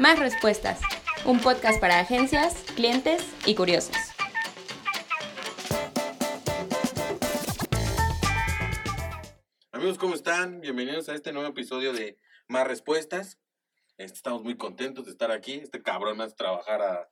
Más Respuestas, un podcast para agencias, clientes y curiosos. Amigos, ¿cómo están? Bienvenidos a este nuevo episodio de Más Respuestas. Este, estamos muy contentos de estar aquí. Este cabrón hace trabajar a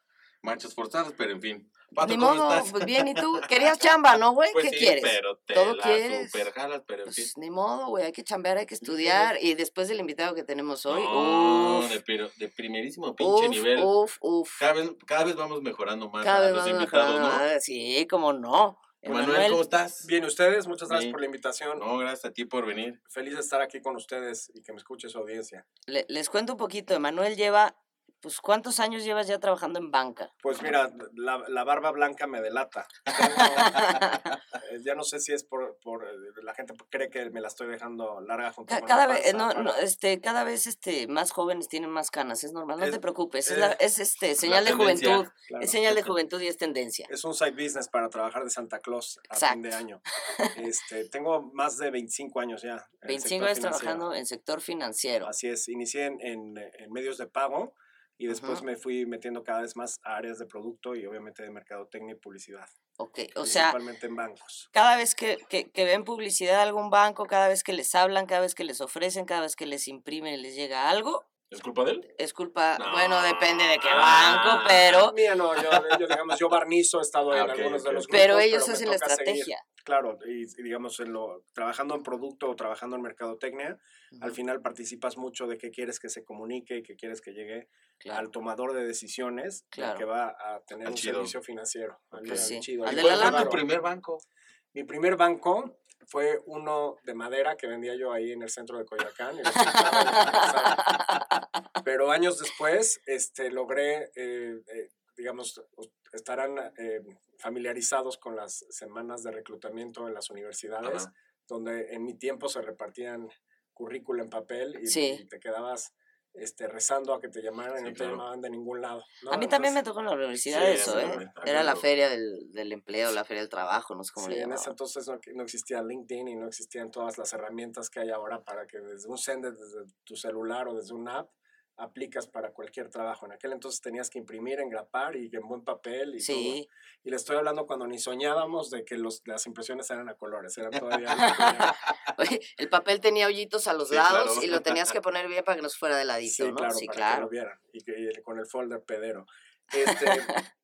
marchas forzadas, pero en fin. Pato, Ni ¿cómo modo, estás? pues bien, ¿y tú? Querías chamba, ¿no, güey? Pues ¿Qué sí, quieres? pero te ¿Todo la quieres? super jalas, pero en fin. Pues ni modo, güey, hay que chambear, hay que estudiar. Y después del invitado que tenemos hoy, No, uf, de, pero- de primerísimo pinche uf, nivel. uf, uf. Cada vez, cada vez vamos mejorando más Cada a vez los más invitados, mejorando. ¿no? Ah, Sí, cómo no. Emanuel, ¿cómo estás? Bien, ustedes, muchas gracias Bien. por la invitación. No, gracias a ti por venir. Feliz de estar aquí con ustedes y que me escuche su audiencia. Le- les cuento un poquito. Emanuel lleva, pues, ¿cuántos años llevas ya trabajando en banca? Pues mira, la, la barba blanca me delata. Eh, ya no sé si es por, por eh, la gente cree que me la estoy dejando larga junto con Cada la vez, panza, no, no, este, cada vez este, más jóvenes tienen más canas, es normal, no Es- te preocupes, es, es- la- es, este, señal de juventud, claro. es señal de juventud y es tendencia. Es un side business para trabajar de Santa Claus a fin de año. Este, tengo más de 25 años ya. en el 25 sector años trabajando en sector financiero. Así es, inicié en, en, en medios de pago y después Ujú. me fui metiendo cada vez más a áreas de producto y obviamente de mercadotecnia y publicidad. Ok, o sea, principalmente en bancos. cada vez que, que, que ven publicidad de algún banco, cada vez que les hablan, cada vez que les ofrecen, cada vez que les imprimen y les llega algo, ¿Es culpa de él? es culpa, No. bueno, depende de qué Ah. banco, pero, Mía no, yo, yo, digamos, yo barnizo, he estado en Ah, ok, algunos de ok. los grupos. pero ellos me hacen la seguir. estrategia. Claro, y, y digamos, en lo, trabajando en producto o trabajando en mercadotecnia, al Ujú, final participas mucho de qué quieres que se comunique y qué quieres que llegue claro. al tomador de decisiones Claro. que va a tener Al un chido. servicio financiero. al- Ok. al Sí, chido. al Y de la ¿Cuál fue tu primer banco? Mi primer banco fue uno de madera que vendía yo ahí en el centro de Coyoacán. y. Pero años después este, logré, eh, eh, digamos, estarán eh, familiarizados con las semanas de reclutamiento en las universidades, Ajá. donde en mi tiempo se repartían currícula en papel y, Sí. y te quedabas este, rezando a que te llamaran y no te llamaban de ningún lado. ¿no? A mí también me tocó en la universidad Sí, eso, ¿eh? Era la feria del, del empleo, la feria del trabajo, no sé cómo Sí, le en ese entonces no, no existía LinkedIn y no existían todas las herramientas que hay ahora para que desde un sender, desde tu celular o desde una app, aplicas para cualquier trabajo. En aquel entonces tenías que imprimir, engrapar y en buen papel y todo. Sí, Y le estoy hablando cuando ni soñábamos de que los, las impresiones eran a colores, eran todavía... Oye, el papel tenía hoyitos a los Sí, lados claro. y lo tenías que poner bien para que no se fuera de ladito, sí, ¿no? claro, sí, para que claro. lo vieran. Y, que, y con el folder pedero. Este,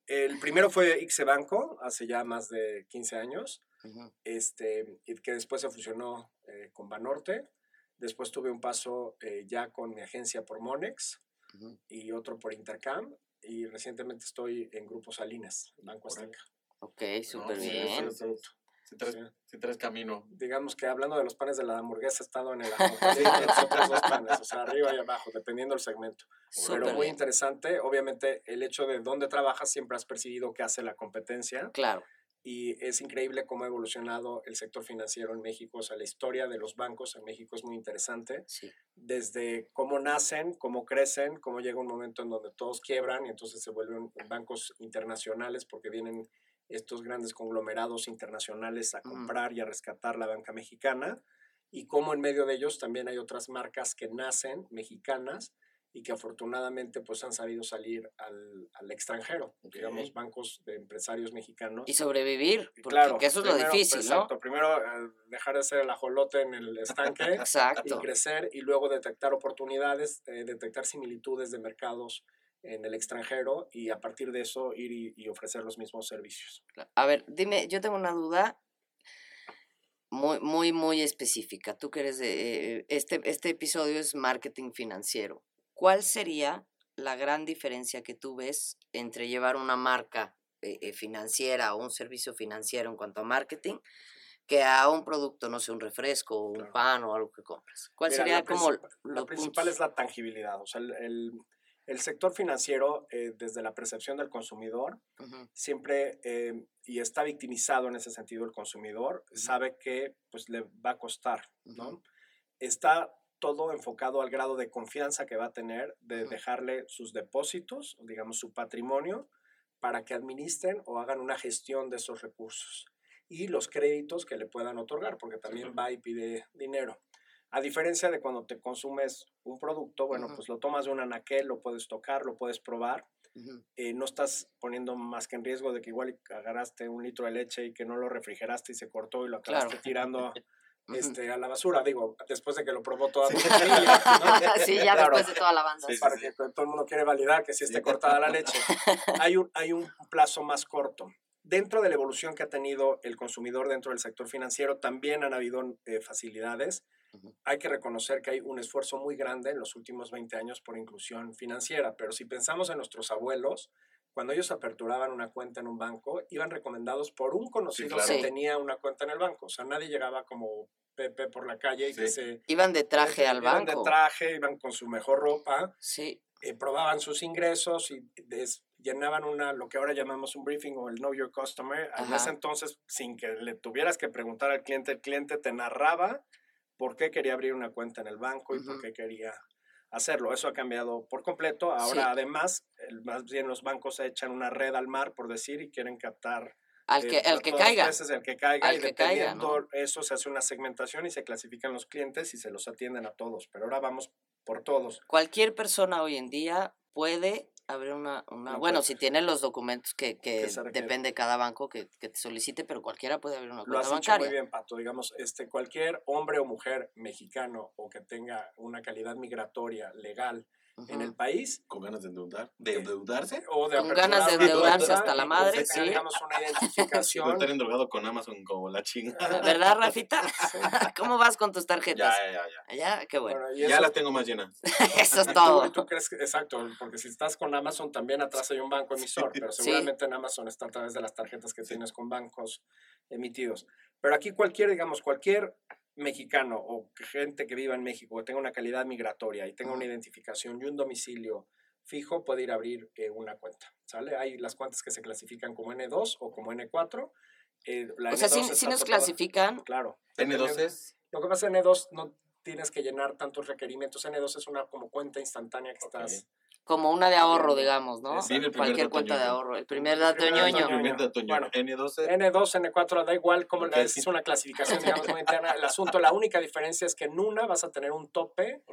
el primero fue Ixe Banco, hace ya más de 15 años. Ujú. este, y que después se fusionó eh, con Banorte. Después tuve un paso eh, ya con mi agencia por Monex y otro por Intercam. Y recientemente estoy en Grupo Salinas, Banco. Azteca. Ok, súper sí, bien. sí, sí. Si traes, Sí. si traes camino. Digamos que hablando de los panes de la hamburguesa, he estado en el otros dos panes, o sea, arriba y abajo, dependiendo del segmento. Pero Súper muy bien. interesante, obviamente el hecho de dónde trabajas siempre has percibido que hace la competencia Claro. Y es increíble cómo ha evolucionado el sector financiero en México, o sea, la historia de los bancos en México es muy interesante, Sí. desde cómo nacen, cómo crecen, cómo llega un momento en donde todos quiebran y entonces se vuelven bancos internacionales porque vienen estos grandes conglomerados internacionales a comprar y a rescatar la banca mexicana. Y cómo en medio de ellos también hay otras marcas que nacen mexicanas y que afortunadamente pues han sabido salir al, al extranjero, Ok. digamos bancos de empresarios mexicanos. Y sobrevivir, Y porque que eso es lo primero, difícil, ¿no? Exacto, primero eh, dejar de ser el ajolote en el estanque y Exacto. crecer y luego detectar oportunidades, eh, detectar similitudes de mercados en el extranjero y a partir de eso ir y, y ofrecer los mismos servicios. A ver, dime, yo tengo una duda muy, muy, muy específica. Tú que eres de... eh, Este, este episodio es marketing financiero. ¿Cuál sería la gran diferencia que tú ves entre llevar una marca eh, eh, financiera o un servicio financiero en cuanto a marketing que a un producto, no sé, un refresco o un Claro. pan o algo que compras? ¿Cuál Mira, sería como los La principal puntos? es la tangibilidad, o sea, el, el- el sector financiero, eh, desde la percepción del consumidor, Ujú, siempre, eh, y está victimizado en ese sentido el consumidor, sabe que pues le va a costar, ¿no? Ujú. Está todo enfocado al grado de confianza que va a tener de dejarle sus depósitos, digamos su patrimonio, para que administren o hagan una gestión de esos recursos y los créditos que le puedan otorgar, porque también va y pide dinero. A diferencia de cuando te consumes un producto, bueno, pues lo tomas de un anaquel, lo puedes tocar, lo puedes probar. Eh, no estás poniendo más que en riesgo de que igual agarraste un litro de leche y que no lo refrigeraste y se cortó y lo Claro. acabaste tirando Ujú. Este, a la basura. Digo, después de que lo probó toda Sí. familia. ¿no? sí, ya Claro. después de toda la banda. Sí, para sí. que todo el mundo quiere validar que sí esté cortada la leche. Hay un, hay un plazo más corto. Dentro de la evolución que ha tenido el consumidor dentro del sector financiero, también han habido eh, facilidades. Hay que reconocer que hay un esfuerzo muy grande en los últimos 20 años por inclusión financiera, pero si pensamos en nuestros abuelos, cuando ellos aperturaban una cuenta en un banco, iban recomendados por un conocido claro. que Sí. tenía una cuenta en el banco. O sea, nadie llegaba como Pepe por la calle y que Sí. se... Iban de traje al iban banco. de traje, iban con su mejor ropa Sí, eh, probaban sus ingresos y des- llenaban una, lo que ahora llamamos un briefing o el Know Your Customer. En ese entonces, sin que le tuvieras que preguntar al cliente, el cliente te narraba por qué quería abrir una cuenta en el banco y por Ujú. qué quería hacerlo. Eso ha cambiado por completo. Ahora, Sí. además, el- más bien los bancos echan una red al mar, por decir, y quieren captar al eh, que, el que caiga. veces el que caiga Al y que caiga, dependiendo eso se hace una segmentación y se clasifican los clientes y se los atienden a todos. Pero ahora vamos por todos. Cualquier persona hoy en día puede abrir una, una bueno, si tiene los documentos que, que, Que depende de cada banco que, que te solicite, pero cualquiera puede abrir una Lo cuenta has dicho bancaria. muy bien, Pato. Digamos, este, cualquier hombre o mujer mexicano o que tenga una calidad migratoria legal en el país Con ganas de endeudar, de endeudarse. o de Con ganas de endeudarse hasta la madre, sí. digamos, una identificación. estar endrogado con Amazon como la chinga. ¿Verdad, Rafita? ¿Cómo vas con tus tarjetas? ya, ya. ya. Ya, qué bueno. Bueno, Ya las tengo más llenas. Eso es tú- todo. tú crees que- exacto, porque si estás con Amazon también atrás hay un banco emisor, pero Sí. seguramente en Amazon está a través de las tarjetas que tienes con bancos emitidos. Pero aquí cualquier, digamos, cualquier mexicano o gente que viva en México, que tenga una calidad migratoria y tenga una identificación y un domicilio fijo, puede ir a abrir eh, una cuenta, ¿sale? Hay las cuentas que se clasifican como N2 o como N4. eh, la O sea, N2 si, está si nos clasifican, Claro. N2 es. Lo que pasa en N2 no tienes que llenar tantos requerimientos. N2 es una como cuenta instantánea que Ok. estás... como una de ahorro, digamos, ¿no? Viene el primer Cualquier cuenta de ahorro. El primer dato ñoño. ñoño. Primer dato ñoño. Bueno. N12. N2, N4, da igual cómo Ok. la es, es una clasificación, digamos, muy interna. El asunto, la única diferencia es que en una vas a tener un tope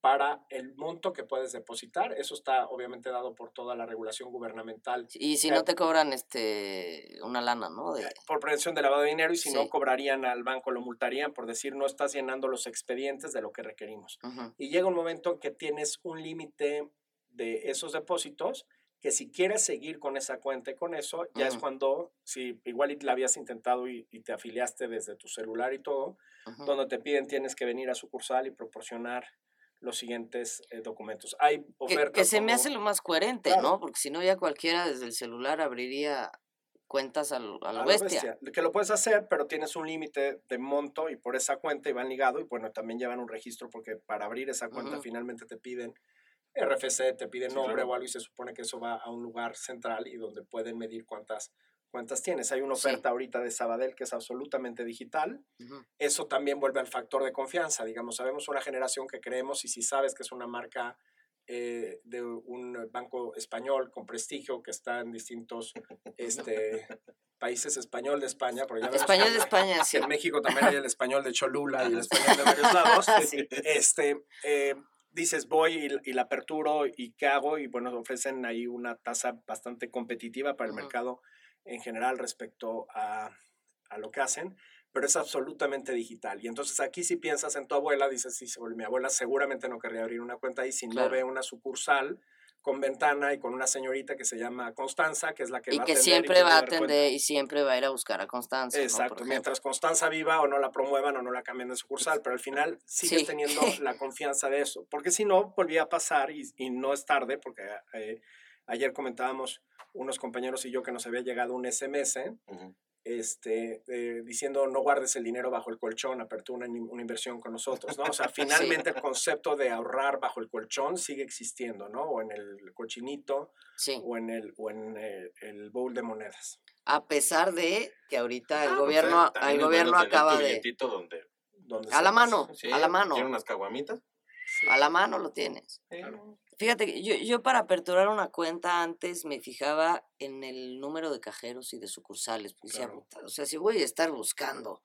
para el monto que puedes depositar. Eso está obviamente dado por toda la regulación gubernamental Y si no te cobran este una lana, ¿no? De, por prevención de lavado de dinero y si no cobrarían al banco, lo multarían por decir no estás llenando los expedientes de lo que requerimos. Y llega un momento en que tienes un límite de esos depósitos que si quieres seguir con esa cuenta y con eso, ya es Ujú. cuando, si igual la habías intentado y, y te afiliaste desde tu celular y todo, Ujú. donde te piden tienes que venir a sucursal y proporcionar los siguientes eh, documentos. Hay ofertas que se me hace lo más coherente, Claro. ¿no? Porque si no, ya cualquiera desde el celular abriría cuentas a lo, a lo a bestia. Que lo puedes hacer, pero tienes un límite de monto y por esa cuenta y van ligado y bueno, también llevan un registro porque para abrir esa cuenta finalmente te piden RFC, te piden Sí, nombre claro. o algo y se supone que eso va a un lugar central y donde pueden medir cuántas cuántas tienes. Hay una Sí. oferta ahorita de Sabadell que es absolutamente digital. Eso también vuelve al factor de confianza. Digamos, sabemos una generación que creemos y si sabes que es una marca eh, de un banco español con prestigio que está en distintos este, países español de España, porque ya Español de España, que sí. en México también hay el español de Cholula y el español de varios lados. Este, eh, dices, voy y, y la aperturo y qué hago y bueno, ofrecen ahí una tasa bastante competitiva para el Ujú. mercado en general respecto a, a lo que hacen, pero es absolutamente digital. Y entonces aquí si piensas en tu abuela, dices, sí, mi abuela seguramente no querría abrir una cuenta ahí si Claro. no ve una sucursal con ventana y con una señorita que se llama Constanza, que es la que Y va que a atender siempre que va a va cuenta. atender y siempre va a ir a buscar a Constanza. ¿no? Exacto, ejemplo. mientras Constanza viva o no la promuevan o no la cambien de sucursal, pero al final sigues Sí. teniendo la confianza de eso, porque si no, volvía a pasar y, y no es tarde, porque eh, ayer comentábamos unos compañeros y yo que nos había llegado un SMS Ujú. Este, eh, diciendo no guardes el dinero bajo el colchón, apertura una, una inversión con nosotros, ¿no? O sea, finalmente el concepto de ahorrar bajo el colchón sigue existiendo, ¿no? O en el cochinito Sí, o en el, o en eh, el bowl de monedas. a pesar de que ahorita el Ah, gobierno, pues, también el es gobierno acaba de... billetito donde, donde A la mano, sí, a la mano, ¿Quieren unas caguamitas? Sí. a la mano lo tienes. Claro. Fíjate, que yo, yo para aperturar una cuenta antes me fijaba en el número de cajeros y de sucursales. porque decía, Claro. "Puta, o sea, si voy a estar buscando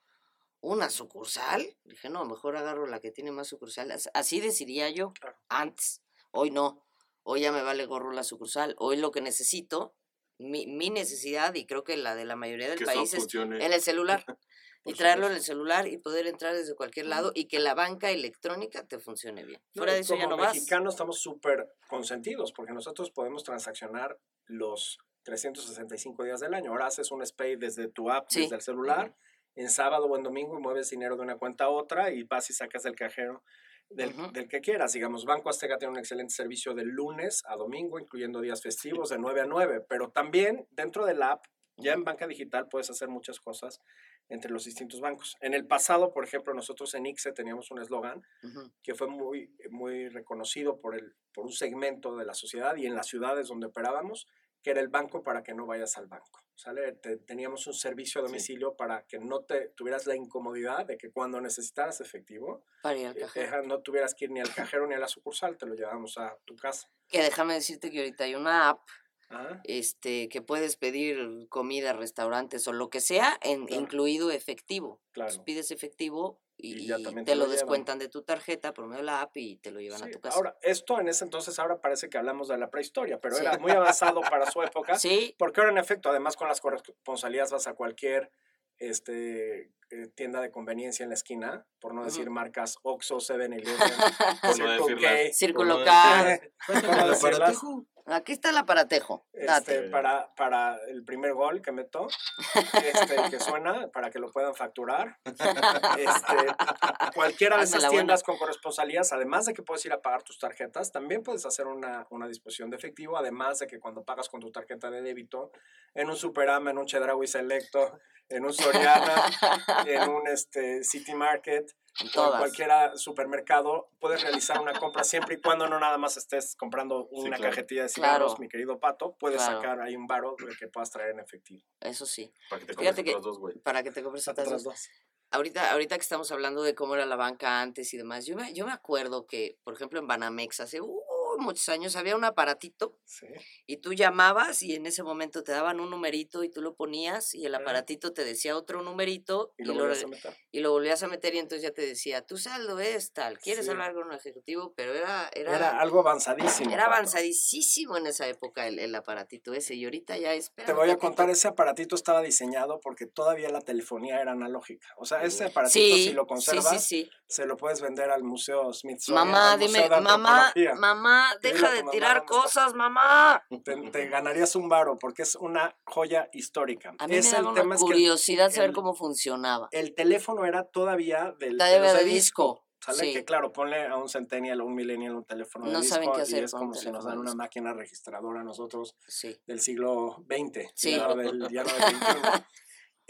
¿Una sucursal? Dije, no, mejor agarro la que tiene más sucursales. Así decidía yo Claro. antes. Hoy no. Hoy ya me vale gorro la sucursal. Hoy lo que necesito, mi, mi necesidad, y creo que la de la mayoría del Que país es en el celular. y Por traerlo en el supuesto. celular y poder entrar desde cualquier lado y que la banca electrónica te funcione bien. No, Fuera y de eso ya como no vas. mexicanos estamos súper consentidos porque nosotros podemos transaccionar los 365 días del año. Ahora haces un SPAY desde tu app, Sí. desde el celular, en sábado o en domingo y mueves dinero de una cuenta a otra y vas y sacas del cajero del, Ujú. del que quieras. Digamos, Banco Azteca tiene un excelente servicio de lunes a domingo, incluyendo días festivos de 9 a 9, pero también dentro de la app, ya en banca digital puedes hacer muchas cosas entre los distintos bancos. En el pasado, por ejemplo, nosotros en ICSE teníamos un eslogan que fue muy, muy reconocido por, el, por un segmento de la sociedad y en las ciudades donde operábamos, que era el banco para que no vayas al banco. ¿sale? Te- teníamos un servicio a domicilio para que no te tuvieras la incomodidad de que cuando necesitaras efectivo, Para ir al eh, cajero. no tuvieras que ir ni al cajero ni a la sucursal, te lo llevábamos a tu casa. Que déjame decirte que ahorita hay una app Ajá. este, que puedes pedir comida, restaurantes o lo que sea, en, Claro. incluido efectivo. Claro. Entonces, pides efectivo y, Y ya también te te lo, lo llevan. descuentan de tu tarjeta por medio de la app y te lo llevan a tu casa. Ahora, esto en ese entonces ahora parece que hablamos de la prehistoria, pero Sí. era muy avanzado para su época. sí, Porque ahora, en efecto, además con las corresponsalías vas a cualquier este, eh, tienda de conveniencia en la esquina, por no decir marcas Oxxo, 7-Eleven, Por no Circle decirlas. K, Círculo K. Aquí está el aparatejo. Este, para, para el primer gol que meto, este, que suena, para que lo puedan facturar. Este, cualquiera de esas buena. tiendas con corresponsalías, además de que puedes ir a pagar tus tarjetas, también puedes hacer una, una disposición de efectivo, además de que cuando pagas con tu tarjeta de débito, en un Superama, en un Chedraui Selecto, en un Soriana, en un este, City Market, En o en cualquier supermercado, puedes realizar una compra siempre y cuando no nada más estés comprando una claro. cajetilla de cigarros, Claro. mi querido Pato, puedes Claro. sacar ahí un varo de que puedas traer en efectivo. Eso sí. Para que te Fíjate compres que- otras dos, güey. Para que te compres otras otras dos. dos. Ahorita, ahorita que estamos hablando de cómo era la banca antes y demás, yo me, yo me acuerdo que, por ejemplo, en Banamex hace uh, muchos años había un aparatito Sí. y tú llamabas y en ese momento te daban un numerito y tú lo ponías y el aparatito te decía otro numerito Y y, lo volvías re- a meter. y lo volvías a meter y entonces ya te decía, tu saldo es tal, quieres Sí. hablar con un ejecutivo, pero era, era, Era, algo avanzadísimo. era avanzadísimo en esa época el, el aparatito ese y ahorita ya es... Te voy a contar, ese aparatito estaba diseñado porque todavía la telefonía era analógica. O sea, ese aparatito, Sí, si lo conservas, se lo puedes vender al Museo Smithsonian. Mamá, dime, mamá, Antropología. Mamá, deja de mamá tirar cosas, mamá. Te, te ganarías un varo porque es una joya histórica. A mí es me daba una es que el- curiosidad saber el- cómo funcionaba. el teléfono era todavía del los de disco. ¿Sale? sí. Que claro, ponle a un centennial o un millennial un teléfono de No disco saben qué y hacer es con un como si nos dan de una máquina registradora a nosotros Sí. del siglo XX, Sí. ya, no del, ya no del.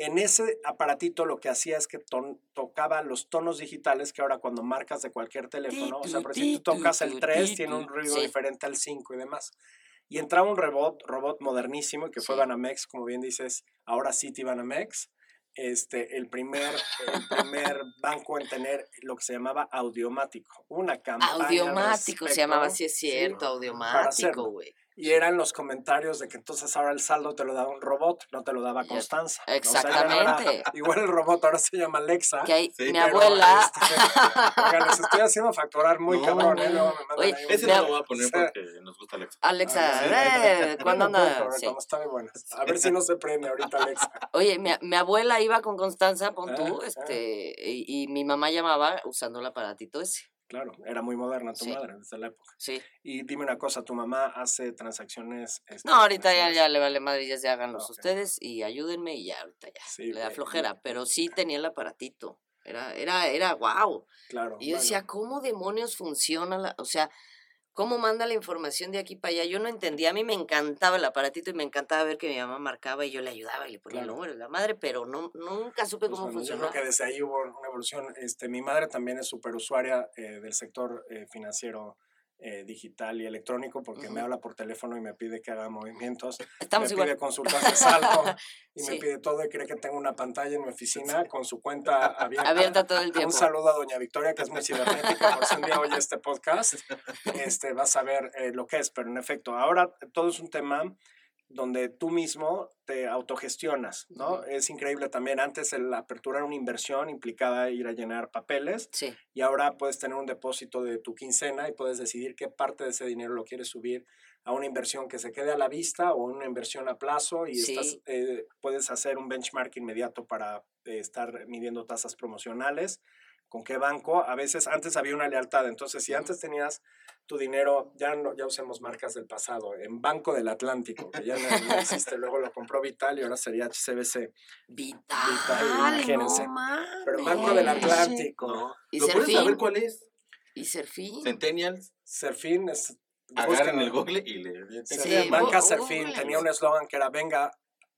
En ese aparatito lo que hacía es que ton- tocaba los tonos digitales que ahora cuando marcas de cualquier teléfono, o sea, por si tú tocas el 3 tiene un ruido Sí. diferente al 5 y demás. Y entraba un robot, robot modernísimo que fue Sí. Banamex, como bien dices, ahora City Banamex, este, el primer, el primer banco en tener lo que se llamaba audiomático. Una campaña. Audiomático se llamaba, respecto, sí es cierto, para audiomático, güey. Y eran los comentarios de que entonces ahora el saldo te lo daba un robot, no te lo daba Constanza. O sea, ya no era- Exactamente. igual el robot ahora se llama Alexa. Que ahí, Sí, mi abuela, Este, les estoy haciendo facturar muy No, cabrón, ¿eh? Luego me mandan Oye, ahí Ese no lo voy a poner Sí. porque nos gusta Alexa. Alexa, Ah, eh, ¿cuándo anda? Sí. cuando está muy. A ver si no se prende ahorita Alexa. Oye, mi, mi abuela iba con Constanza, pon tú, Ah, ah. este, y, y mi mamá llamaba usando el aparatito ese. Claro, era muy moderna tu Sí. madre desde la época. Sí. Y dime una cosa, ¿tu mamá hace transacciones? este, No, ahorita ya, ya le vale madre, ya se háganlos Ok. ustedes y ayúdenme y ya, ahorita ya. Sí, le da flojera, pero sí tenía el aparatito. Era, era, era wow. Claro. Y yo bueno. decía, ¿cómo demonios funciona la, o sea, cómo manda la información de aquí para allá? Yo no entendía, a mí me encantaba el aparatito y me encantaba ver que mi mamá marcaba y yo le ayudaba y le ponía el número de la madre, pero no, nunca supe Pues cómo bueno, yo funcionaba. creo que desde ahí hubo una evolución. Este, mi madre también es súper usuaria eh, del sector eh, financiero eh, digital y electrónico porque me Ujú. habla por teléfono y me pide que haga movimientos. Estamos me igual. pide consultas de saldo y Sí. me pide todo y cree que tengo una pantalla en mi oficina con su cuenta abierta. Abierta todo el tiempo. Un saludo a doña Victoria, que es muy cibernética, por si un día oye este podcast, este, vas a ver eh, lo que es, pero en efecto, ahora todo es un tema donde tú mismo te autogestionas, ¿no? Es increíble también, antes el aperturar una inversión implicaba ir a llenar papeles Sí. y ahora puedes tener un depósito de tu quincena y puedes decidir qué parte de ese dinero lo quieres subir a una inversión que se quede a la vista o una inversión a plazo y estás, eh, puedes hacer un benchmark inmediato para eh, estar midiendo tasas promocionales. ¿Con qué banco? A veces antes había una lealtad, entonces si antes tenías tu dinero, ya no, ya usemos marcas del pasado, en Banco del Atlántico, que ya no, no existe, luego lo compró Vital y ahora sería HCBC. Vital, imagínense. no. Pero Banco del Atlántico, No. ¿Y ¿Lo puedes saber cuál es? ¿Y Serfín? Centennials. Serfín es... Agarren el google y le. Sí, Banca Serfín tenía un eslogan que era venga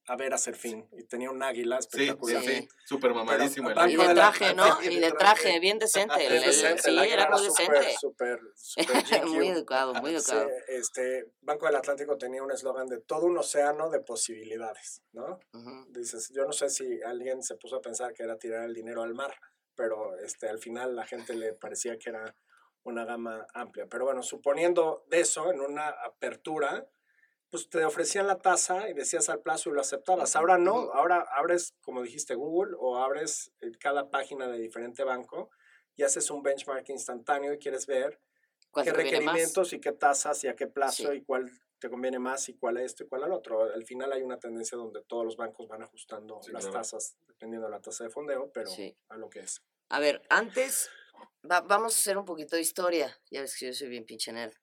a ver a Serfín y tenía un águila Sí, espectacular. sí, sí. Súper mamadísimo el Y de Banco del traje, ¿no? Y de traje, bien decente. el- el- decente, sí, el águila era muy decente. Súper, súper muy educado, muy Sí, educado. este, Banco del Atlántico tenía un eslogan de todo un océano de posibilidades, ¿no? Ujú. Dices, yo no sé si alguien se puso a pensar que era tirar el dinero al mar, pero este, al final la gente le parecía que era una gama amplia. Pero bueno, suponiendo de eso, en una apertura, pues te ofrecían la tasa y decías al plazo y lo aceptabas. Ahora no, ahora abres, como dijiste, Google o abres eh, cada página de diferente banco y haces un benchmark instantáneo y quieres ver ¿Cuál qué requerimientos y qué tasas y a qué plazo Sí. y cuál te conviene más y cuál a esto y cuál al otro. Al final hay una tendencia donde todos los bancos van ajustando Sí, las claro. tasas dependiendo de la tasa de fondeo, pero Sí. a lo que es. A ver, antes va- vamos a hacer un poquito de historia. Ya ves que yo soy bien pinche nerd.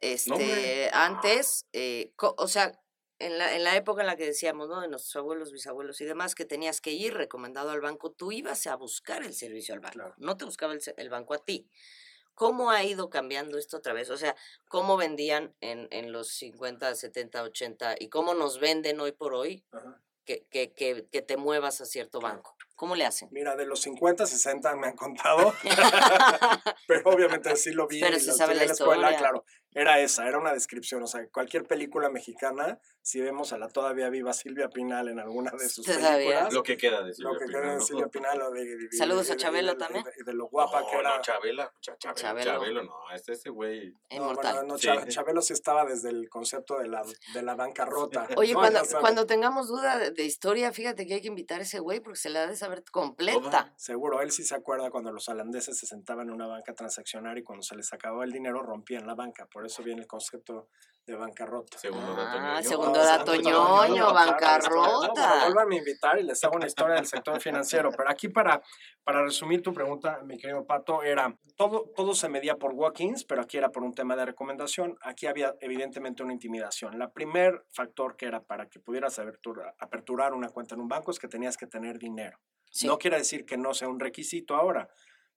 Este, hombre. antes, eh, o sea, en la, en la época en la que decíamos, ¿no? De nuestros abuelos, bisabuelos y demás, que tenías que ir recomendado al banco, tú ibas a buscar el servicio al banco. Claro. No te buscaba el, se- el banco a ti. ¿Cómo ha ido cambiando esto otra vez? O sea, ¿cómo vendían en, en los 50, 70, 80 y cómo nos venden hoy por hoy que, que, que, que te muevas a cierto Claro. banco? ¿Cómo le hacen? Mira, de los 50, 60 me han contado, pero obviamente sí lo vi Pero y lo sabe la la escuela, claro. Era esa, era una descripción. O sea, cualquier película mexicana, si vemos a la todavía viva Silvia Pinal en alguna de sus Todavía. películas, Lo que queda de Silvia lo que Pinal, queda de ¿no? Silvia Pinal o de, de- de- Saludos a Chabelo también. de- de lo guapa que era. no, Chabela, Cha- Chabelo, Chabelo. Chabelo, no, es ese güey. No, Inmortal. bueno, no, Sí. Chabelo sí estaba desde el concepto de la, de la bancarrota. Oye, ¿no? cuando, cuando tengamos duda de, de historia, fíjate que hay que invitar a ese güey porque se la ha de saber completa. Seguro, él sí se acuerda cuando los holandeses se sentaban en una banca transaccionaria y cuando se les acababa el dinero rompían la banca. Por eso viene el concepto de bancarrota. Segundo dato Ah, ñoño. segundo dato ñoño, bancarrota. No, vuélvanme a invitar y les hago una historia del sector financiero. Pero aquí para, para resumir tu pregunta, mi querido Pato, era, todo, todo se medía por walk-ins, pero aquí era por un tema de recomendación. Aquí había evidentemente una intimidación. La primer factor que era para que pudieras apertura- aperturar una cuenta en un banco es que tenías que tener dinero. Sí. No quiere decir que no sea un requisito ahora.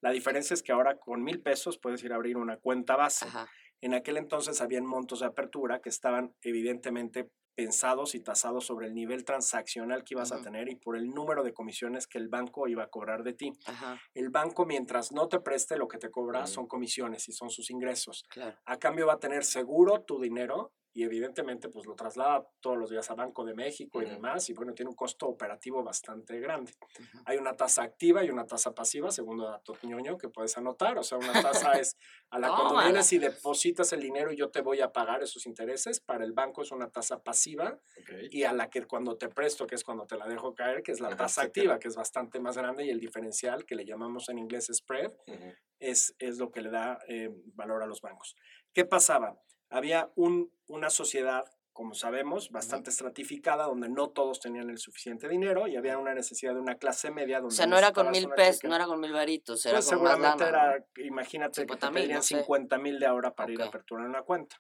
La diferencia es que ahora con mil pesos puedes ir a abrir una cuenta base. Ajá. En aquel entonces habían montos de apertura que estaban evidentemente pensados y tasados sobre el nivel transaccional que ibas a tener y por el número de comisiones que el banco iba a cobrar de ti. Ajá, El banco, mientras no te preste, lo que te cobra son comisiones y son sus ingresos. claro. A cambio va a tener seguro tu dinero y evidentemente pues lo traslada todos los días a Banco de México y Ujú. demás y bueno, tiene un costo operativo bastante grande. Ujú. Hay una tasa activa y una tasa pasiva, segundo dato ñoño que puedes anotar. O sea, una tasa es a la cuando vienes y depositas el dinero y yo te voy a pagar esos intereses. Para el banco es una tasa pasiva Ok. y a la que cuando te presto, que es cuando te la dejo caer, que es la Ajá, tasa activa, que es bastante más grande y el diferencial, que le llamamos en inglés spread, Ujú. es, es lo que le da eh, valor a los bancos. ¿Qué pasaba? Había un, una sociedad, como sabemos, bastante estratificada, donde no todos tenían el suficiente dinero y había una necesidad de una clase media. O Donde sea, no era con mil pesos, no era con mil varitos, era Pues con más seguramente lana. era, imagínate, que 50 te mil, pedían no sé. 50 mil de ahora para ir a aperturar una cuenta.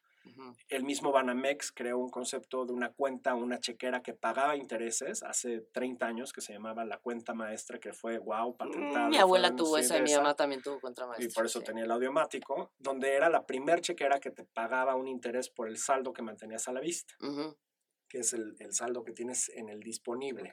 El mismo Banamex creó un concepto de una cuenta, una chequera que pagaba intereses hace 30 años, que se llamaba la cuenta maestra, que fue wow, patentada. Mm, Mi fue abuela tuvo esa y mi mamá también tuvo contra maestra. Y por eso sí. tenía el audiomático, donde era la primer chequera que te pagaba un interés por el saldo que mantenías a la vista, que es el, el saldo que tienes en el disponible.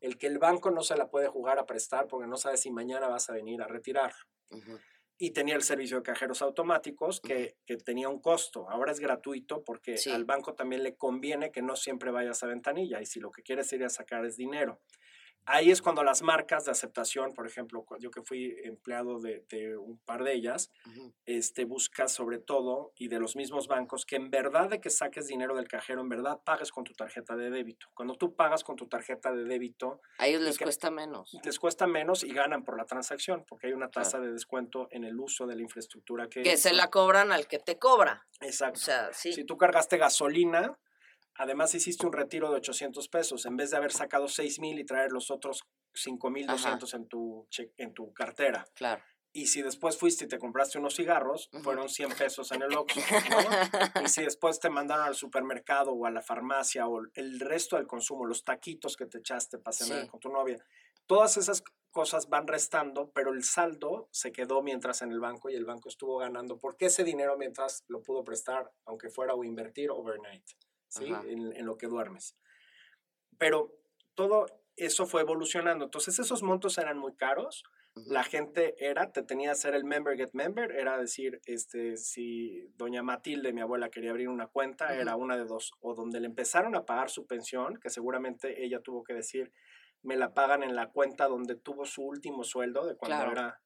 El que el banco no se la puede jugar a prestar porque no sabe si mañana vas a venir a retirar. ujú. Y tenía el servicio de cajeros automáticos que, que tenía un costo. Ahora es gratuito porque Sí. al banco también le conviene que no siempre vayas a ventanilla y si lo que quieres ir a sacar es dinero. Ahí es cuando las marcas de aceptación, por ejemplo, yo que fui empleado de, de un par de ellas, este, buscas sobre todo, y de los mismos bancos, que en verdad de que saques dinero del cajero, en verdad pagues con tu tarjeta de débito. Cuando tú pagas con tu tarjeta de débito, A ellos les cuesta menos. les cuesta menos y ganan por la transacción, porque hay una tasa de descuento en el uso de la infraestructura que... Que se la cobran al que te cobra. O Exacto. sea, sí. Si tú cargaste gasolina, además hiciste un retiro de 800 pesos, en vez de haber sacado 6 mil y traer los otros 5,200 en tu, en tu cartera. Claro. Y si después fuiste y te compraste unos cigarros, fueron 100 pesos en el Oxxo, ¿no? Y si después te mandaron al supermercado o a la farmacia o el resto del consumo, los taquitos que te echaste para cenar Sí. con tu novia, todas esas cosas van restando, pero el saldo se quedó mientras en el banco y el banco estuvo ganando, porque ese dinero mientras lo pudo prestar, aunque fuera o invertir overnight, ¿sí? Ajá. En, en lo que duermes. Pero todo eso fue evolucionando. Entonces esos montos eran muy caros. Ujú. La gente era, te tenía que hacer el member get member, era decir, este, si doña Matilde, mi abuela, quería abrir una cuenta, era una de dos, o donde le empezaron a pagar su pensión, que seguramente ella tuvo que decir, me la pagan en la cuenta donde tuvo su último sueldo de cuando Claro. era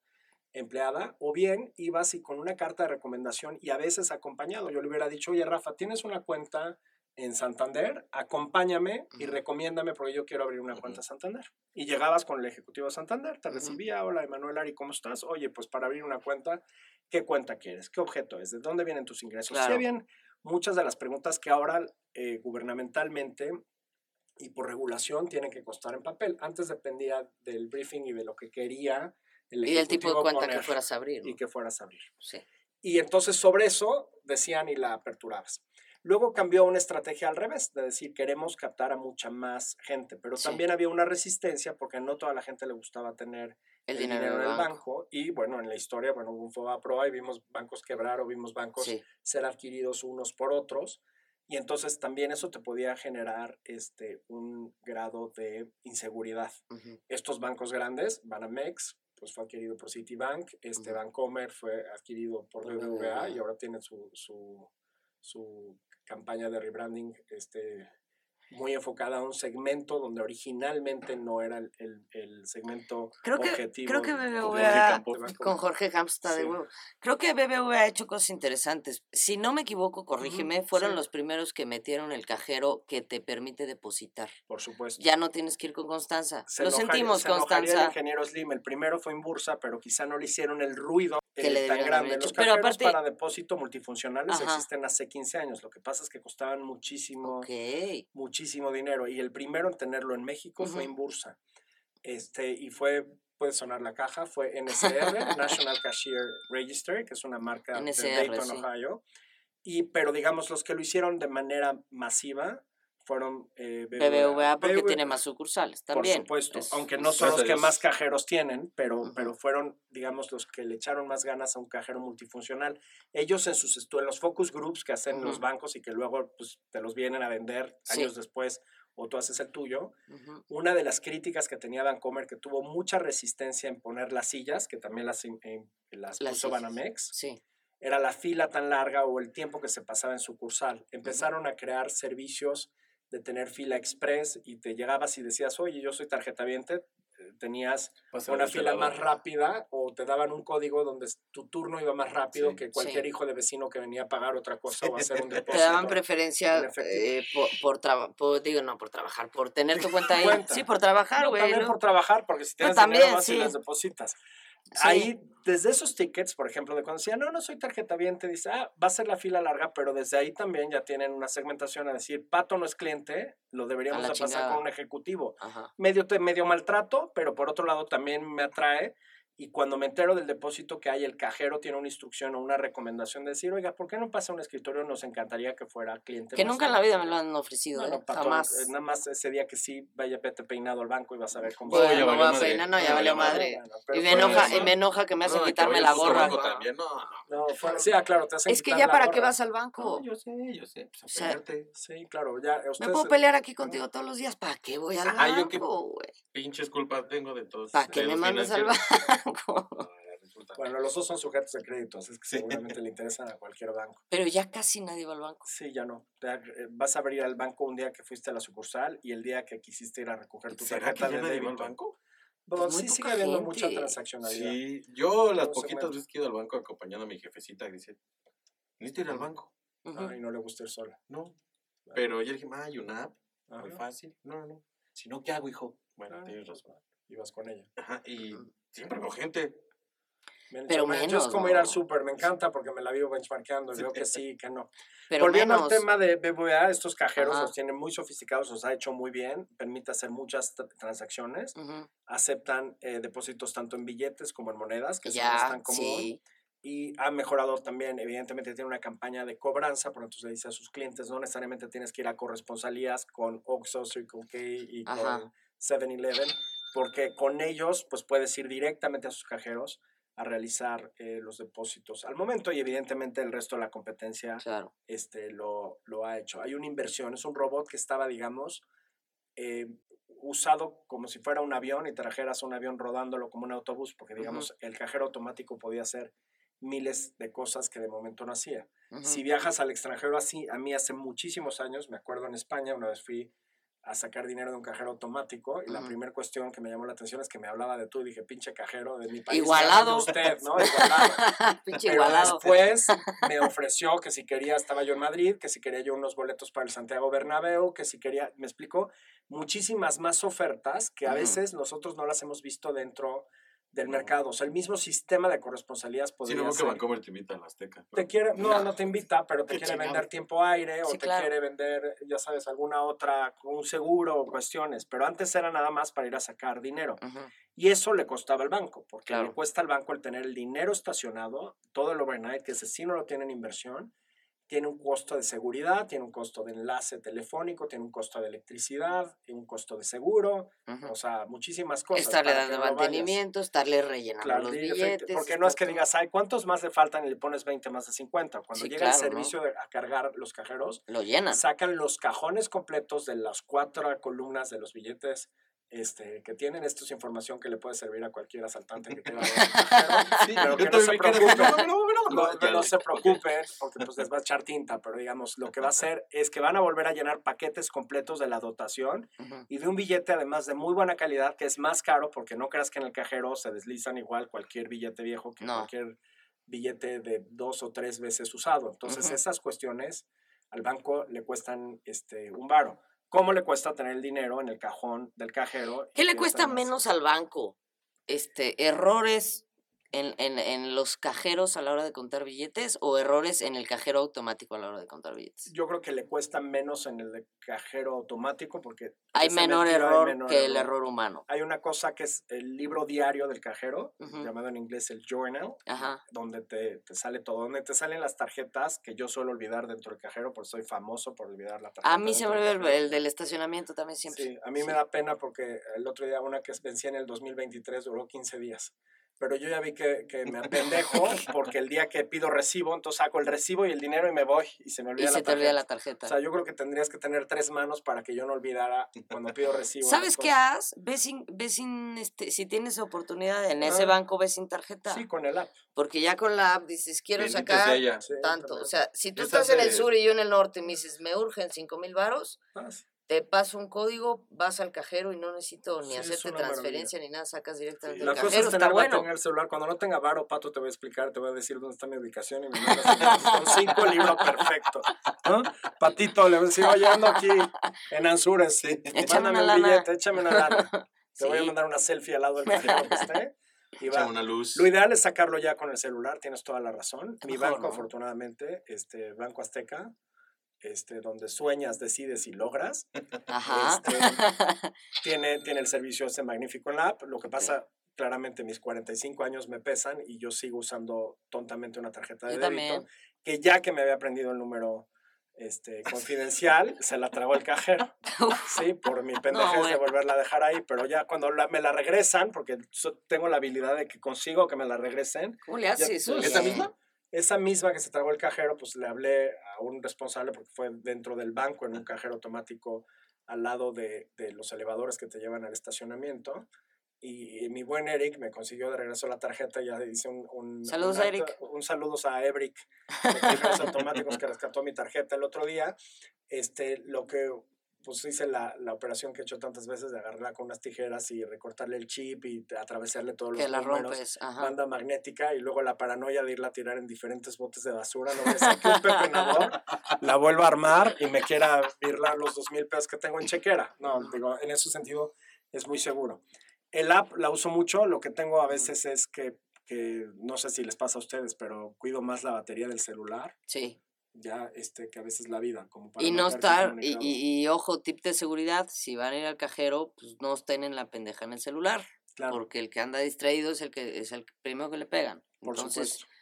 empleada, o bien ibas y con una carta de recomendación y a veces acompañado. Yo le hubiera dicho, oye Rafa, ¿tienes una cuenta en Santander? Acompáñame y Ujú. recomiéndame porque yo quiero abrir una cuenta Ujú. Santander. Y llegabas con el ejecutivo de Santander, te recibía, hola Emanuel Ari, ¿cómo estás? Oye, pues para abrir una cuenta, ¿qué cuenta quieres? ¿Qué objeto es? ¿De dónde vienen tus ingresos? Sí Claro. habían muchas de las preguntas que ahora eh, gubernamentalmente y por regulación tienen que costar en papel. Antes dependía del briefing y de lo que quería el Y el tipo de ejecutivo cuenta que fueras a abrir. y ¿no? que fueras a abrir. Sí. Y entonces sobre eso decían y la aperturabas. Luego cambió una estrategia al revés, de decir queremos captar a mucha más gente, pero Sí. también había una resistencia porque no toda la gente le gustaba tener El, el, dinero, en el banco. banco. Y bueno, en la historia, bueno, hubo un FOBAPROA y vimos bancos quebrar o vimos bancos Sí. ser adquiridos unos por otros. Y entonces también eso te podía generar este, un grado de inseguridad. Estos bancos grandes, Banamex, pues fue adquirido por Citibank, este. Bancomer fue adquirido por BBVA y ahora tiene su, su, su campaña de rebranding este, muy enfocada a un segmento donde originalmente no era el, el- el segmento Creo que, objetivo. creo que BBVA, con Jorge está de Sí. huevo. Creo que BBVA ha hecho cosas interesantes. Si no me equivoco, corrígeme, fueron sí. los primeros que metieron el cajero que te permite depositar. Por supuesto. Ya no tienes que ir con Constanza. Se Lo enojaría- sentimos, se enojaría El Constanza. ingeniero Slim, el primero fue en Bursa, pero quizá no le hicieron el ruido Que eh, tan grande. Los. Pero aparte- para depósito multifuncionales Ajá. existen hace 15 años. Lo que pasa es que costaban muchísimo, Ok. muchísimo dinero. Y el primero en tenerlo en México fue Ujú. en Bursa. Este, y fue, puede sonar la caja, fue NSR, National Cashier Register, que es una marca de Dayton, sí. Ohio. Y, pero digamos, los que lo hicieron de manera masiva fueron eh, BBVA porque BBVA, tiene más sucursales también. por supuesto, Es- aunque no son los que más cajeros tienen, pero, Ujú. pero fueron, digamos, los que le echaron más ganas a un cajero multifuncional. Ellos en sus estu- en los focus groups que hacen los Ujú. bancos y que luego pues, te los vienen a vender Sí. años después o tú haces el tuyo, Ujú. una de las críticas que tenía Vancomer, que tuvo mucha resistencia en poner las sillas, que también las, em- las Las puso sillas. Banamex, Sí. era la fila tan larga o el tiempo que se pasaba en sucursal. Empezaron a crear servicios de tener fila express y te llegabas y decías, oye, yo soy tarjeta viente, tenías Pasa una fila lado. más rápida o te daban un código donde tu turno iba más rápido Sí. que cualquier Sí. hijo de vecino que venía a pagar otra cosa o a hacer un Te depósito. daban preferencia eh, por, por, traba- por- digo, no por trabajar, por tener tu cuenta ahí. Cuenta. Sí, por trabajar, No, güey. también ¿no? por trabajar, porque si tienes también, dinero vas y sí. las depositas. Sí. Ahí, desde esos tickets, por ejemplo, de cuando decía, no, no soy tarjeta bien, te dice, ah, va a ser la fila larga, pero desde ahí también ya tienen una segmentación a decir, Pato no es cliente, lo deberíamos pasar con un ejecutivo. Ajá. Medio, medio maltrato, pero por otro lado también me atrae. Y cuando me entero del depósito que hay, el cajero tiene una instrucción o una recomendación de decir, oiga, ¿por qué no pasa un escritorio? Nos encantaría que fuera cliente. Que nunca en la nuestro". vida me lo han ofrecido, Bueno, ¿eh? Pato, Jamás. eh, nada más ese día que sí, vaya, vete peinado al banco y vas a ver cómo Bueno, ya me valió voy a madre. peinar, no, ya valió valió madre. Bueno, Y me enoja, eso. y me enoja que me hacen No, quitarme la gorra. banco también, no, no. No, fue- sí, ah, claro, te hacen Es que ya para qué vas al banco. No, yo sé, yo sé. Pues, O sea. Sí, claro, ya. Me ustedes- puedo pelear aquí contigo todos los días. ¿Para qué voy al Ah, yo qué- banco, güey? Pinches culpas tengo de todos. ¿Para qué me mandas al financieros. banco? Bueno, los dos son sujetos de crédito, así es que seguramente le interesan a cualquier banco. Pero ya casi nadie va al banco. Sí, ya no. Eh, vas a abrir al banco un día que fuiste a la sucursal y el día que quisiste ir a recoger tu ¿Será que tarjeta ya de nadie va al débito. banco? Pues muy sí sigue habiendo mucha transaccionalidad. Sí, yo las poquitas veces que he ido al banco acompañando a mi jefecita que dice, necesito ir al banco. Ujú. Ay, no le gusta ir sola. No. Pero yo dije, ah, hay una app, muy fácil. No, no, no. Si no, ¿qué hago, hijo? Bueno, Ah. tienes razón. Ibas con ella. Ajá, y Mm. Siempre con gente. Pero. Yo menos, es como ir al ¿no? súper, me encanta porque me la vivo benchmarkeando y Sí. veo que sí, que no. Pero Volviendo menos. al tema de BBVA, estos cajeros Ajá. los tienen muy sofisticados, los ha hecho muy bien, permite hacer muchas transacciones, Ujú. aceptan eh, depósitos tanto en billetes como en monedas, que no Ya, es tan común. sí. Y ha mejorado también, evidentemente tiene una campaña de cobranza, por entonces le dice a sus clientes, no necesariamente tienes que ir a corresponsalías con Oxxo, Circle K y Ajá. con 7-Eleven, porque con ellos pues puedes ir directamente a sus cajeros a realizar eh, los depósitos al momento y evidentemente el resto de la competencia Claro. este, lo, lo ha hecho. Hay una inversión, es un robot que estaba, digamos, eh, usado como si fuera un avión y trajeras un avión rodándolo como un autobús, porque, digamos, el cajero automático podía hacer miles de cosas que de momento no hacía. Ujú. Si viajas al extranjero así, a mí hace muchísimos años, me acuerdo en España, una vez fui a sacar dinero de un cajero automático y la primera cuestión que me llamó la atención es que me hablaba de tú y dije, pinche cajero de mi país. Igualado. Usted, ¿no? Igualado. Pinche Pero igualado. después me ofreció que si quería, estaba yo en Madrid, que si quería yo unos boletos para el Santiago Bernabéu, que si quería, me explicó, muchísimas más ofertas que a veces nosotros no las hemos visto dentro del No. mercado. O sea, el mismo sistema de corresponsalías Sí, podría no creo que. Bancomer te invita a la Azteca. Te quiere, no, no te invita, pero te quiere chingado. vender tiempo aire o Sí, te claro. quiere vender, ya sabes, alguna otra, un seguro o cuestiones. Pero antes era nada más para ir a sacar dinero. Ujú. Y eso le costaba al banco, porque le Claro. cuesta al banco el tener el dinero estacionado, todo el overnight, que ese sí no lo tiene en inversión, tiene un costo de seguridad, tiene un costo de enlace telefónico, tiene un costo de electricidad, tiene un costo de seguro, Ujú. o sea, muchísimas cosas. Estarle dando no lo vayas. mantenimiento, estarle rellenando Claro, los billetes. porque no es que digas, ay, ¿cuántos más le faltan? Y le pones 20 más de 50. Cuando Sí, llega el claro, ¿no? servicio de- a cargar los cajeros. Lo llenan. sacan los cajones completos de las cuatro columnas de los billetes este, que tienen. Esto es información que le puede servir a cualquier asaltante que quiera. Sí, Pero que no se preocupen. no, no, no, se preocupen, porque pues les va a echar tinta, pero digamos, lo que va a hacer es que van a volver a llenar paquetes completos de la dotación Ujú. y de un billete además de muy buena calidad, que es más caro, porque no creas que en el cajero se deslizan igual cualquier billete viejo que No. cualquier billete de dos o tres veces usado. Entonces, Ujú. esas cuestiones al banco le cuestan este, un varo. ¿Cómo le cuesta tener el dinero en el cajón del cajero? ¿Qué le cuesta menos al banco? Este, errores en, en, en los cajeros a la hora de contar billetes o errores en el cajero automático a la hora de contar billetes. Yo creo que le cuesta menos en el de cajero automático porque... Hay menor metido, hay error menor que el error. error humano. Hay una cosa que es el libro diario del cajero, Ujú. llamado en inglés el journal, Ajá. donde te, te sale todo, donde te salen las tarjetas que yo suelo olvidar dentro del cajero, porque soy famoso por olvidar la tarjeta. A mí se me olvidó el, del estacionamiento también siempre. Sí, a mí me da pena porque el otro día una que vencía en el 2023 duró 15 días. Pero yo ya vi que, que me apendejo porque el día que pido recibo, entonces saco el recibo y el dinero y me voy y se me Y olvida la se te olvida la tarjeta. tarjeta. O sea, yo creo que tendrías que tener tres manos para que yo no olvidara cuando pido recibo. ¿Sabes qué haz? Ve sin, ve sin este, si tienes oportunidad en ese Ah. banco, ve sin tarjeta. Sí, con el app. Porque ya con la app dices, quiero sacar. Sí, tanto. O sea, si tú estás en el sur y yo en el norte y me dices, me urgen cinco mil varos, Ah, sí. Te paso un código, vas al cajero y no necesito ni Sí, hacerte una maravilla. transferencia ni nada, sacas directamente Sí. del La cosa cajero, es está tener bueno. en el celular. Cuando no tenga varo, Pato, te voy a explicar, te voy a decir dónde está mi ubicación y me con cinco libros perfecto. ¿no? Patito, le voy a decir, oye, ando aquí en Anzures. Sí. Échame Mándame una un lana. billete, échame una lana. Te voy a mandar una selfie al lado del cajero que esté. Y va. Una luz. Lo ideal es sacarlo ya con el celular, tienes toda la razón. Mi banco, ¿no? afortunadamente, este Banco Azteca, este, donde sueñas, decides y logras, Ajá. este, tiene, tiene el servicio ese magnífico en la app. Lo que pasa, claramente, mis 45 años me pesan y yo sigo usando tontamente una tarjeta de Yo débito, también. que ya que me había aprendido el número este, confidencial, se la tragó el cajero. Sí, por mi pendejez de bueno. volverla a dejar ahí, pero ya cuando la- me la regresan, porque tengo la habilidad de que consigo que me la regresen, ¿Cómo le haces? oye? ¿Esa misma? Esa misma que se tragó el cajero, pues le hablé a un responsable porque fue dentro del banco en un cajero automático al lado de, de los elevadores que te llevan al estacionamiento. y, mi buen Eric me consiguió de regreso la tarjeta, ya hice un... un saludos un a Eric. Un saludos a Ebrick, de automáticos que rescató mi tarjeta el otro día. Este, lo que pues hice la, la, operación que he hecho tantas veces de agarrarla con unas tijeras y recortarle el chip y atravesarle todos los que la números, rompes, ajá. banda magnética y luego la paranoia de irla a tirar en diferentes botes de basura, no me saqué un pepenador, la vuelvo a armar y me quiera virlar los dos mil pesos que tengo en chequera. No, digo, en ese sentido es muy seguro. El app la uso mucho, lo que tengo a veces es que, que no sé si les pasa a ustedes, pero cuido más la batería del celular. Sí ya este que a veces la vida como para y no estar y, y, ojo tip de seguridad si van a ir al cajero pues no estén en la pendeja en el celular claro. porque el que anda distraído es el que es el primero que le pegan. Por entonces supuesto.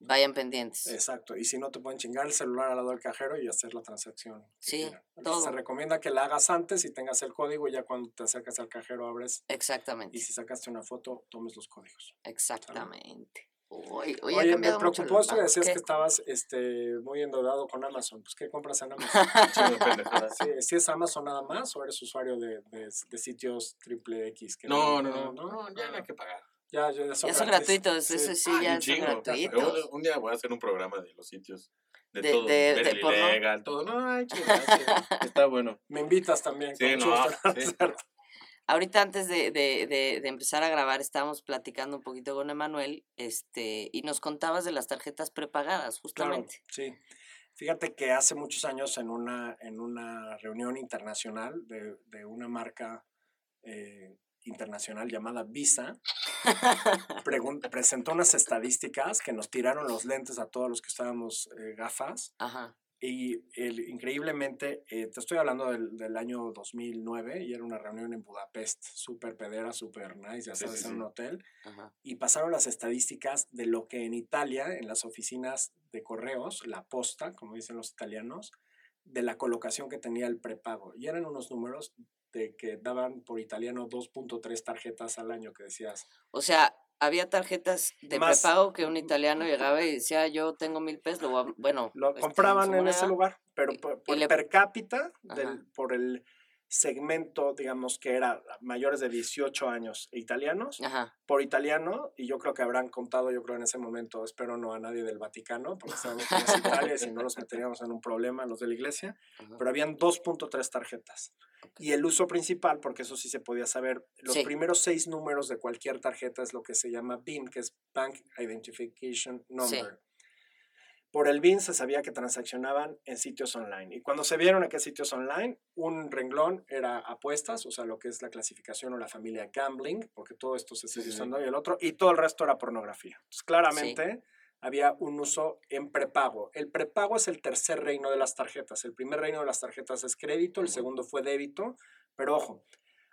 vayan pendientes. Exacto y si no te pueden chingar el celular al lado del cajero y hacer la transacción sí todo. se recomienda que la hagas antes y tengas el código y ya cuando te acercas al cajero abres exactamente. y si sacaste una foto tomes los códigos. Exactamente Oye, oye, oye me preocupó esto que decías ¿qué? que estabas este, muy endeudado con Amazon. Pues, ¿qué compras en Amazon? sí, ¿Si es Amazon nada más o eres usuario de, de, de sitios triple X? Que no, no, no, no, no, ya no hay que pagar. Ya, ya, ya son, ya son gratuitos, sí. ese sí, ah, ya son gratuitos. Un, día voy a hacer un programa de los sitios. De, de todo, de, de ilegal, todo. No, ay, chido, está bueno. Me invitas también. Sí, no, sí. Ahorita antes de, de, de, de, empezar a grabar estábamos platicando un poquito con Emanuel este, y nos contabas de las tarjetas prepagadas, justamente. Claro, sí. Fíjate que hace muchos años en una, en una reunión internacional de, de una marca eh, internacional llamada Visa, presentó unas estadísticas que nos tiraron los lentes a todos los que estábamos eh, gafas. Ajá. Y el, increíblemente, eh, te estoy hablando del, del, año 2009 y era una reunión en Budapest, súper pedera, súper nice, ya sabes, sí, sí, en un hotel. Ajá. Y pasaron las estadísticas de lo que en Italia, en las oficinas de correos, la posta, como dicen los italianos, de la colocación que tenía el prepago. Y eran unos números de que daban por italiano 2.3 tarjetas al año que decías. O sea, había tarjetas de Más, prepago que un italiano llegaba y decía, yo tengo mil pesos, lo voy a, bueno. Lo este, compraban en, en ese lugar, pero por, por le, per cápita, del, por el segmento, digamos, que era mayores de 18 años italianos, Ajá. por italiano, y yo creo que habrán contado, yo creo en ese momento, espero no a nadie del Vaticano, porque sabemos que es Italia y si no los meteríamos en un problema los de la iglesia, Ajá. pero habían 2.3 tarjetas. Y el uso principal, porque eso sí se podía saber, los Sí. primeros seis números de cualquier tarjeta es lo que se llama BIN, que es Bank Identification Number. Por el BIN se sabía que transaccionaban en sitios online. Y cuando se vieron en qué sitios online, un renglón era apuestas, o sea, lo que es la clasificación o la familia gambling, porque todo esto se sigue sí, usando, y el otro, y todo el resto era pornografía. Entonces, claramente había un uso en prepago. El prepago es el tercer reino de las tarjetas. El primer reino de las tarjetas es crédito, el segundo fue débito, pero ojo,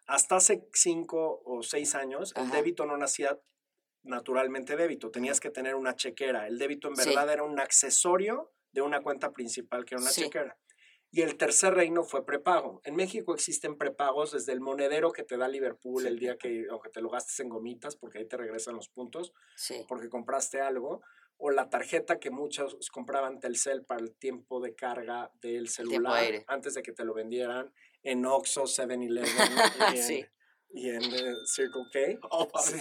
hasta hace cinco o seis años, el débito no nacía naturalmente débito, tenías que tener una chequera. El débito en Sí. verdad era un accesorio de una cuenta principal que era una Sí. chequera. Y el tercer reino fue prepago. En México existen prepagos desde el monedero que te da Liverpool Sí. el día que, aunque te lo gastes en gomitas, porque ahí te regresan los puntos, Sí. porque compraste algo, o la tarjeta que muchos compraban Telcel para el tiempo de carga del celular antes de que te lo vendieran en Oxxo, 7-Eleven y en, y en eh, Circle K. Oh, Sí.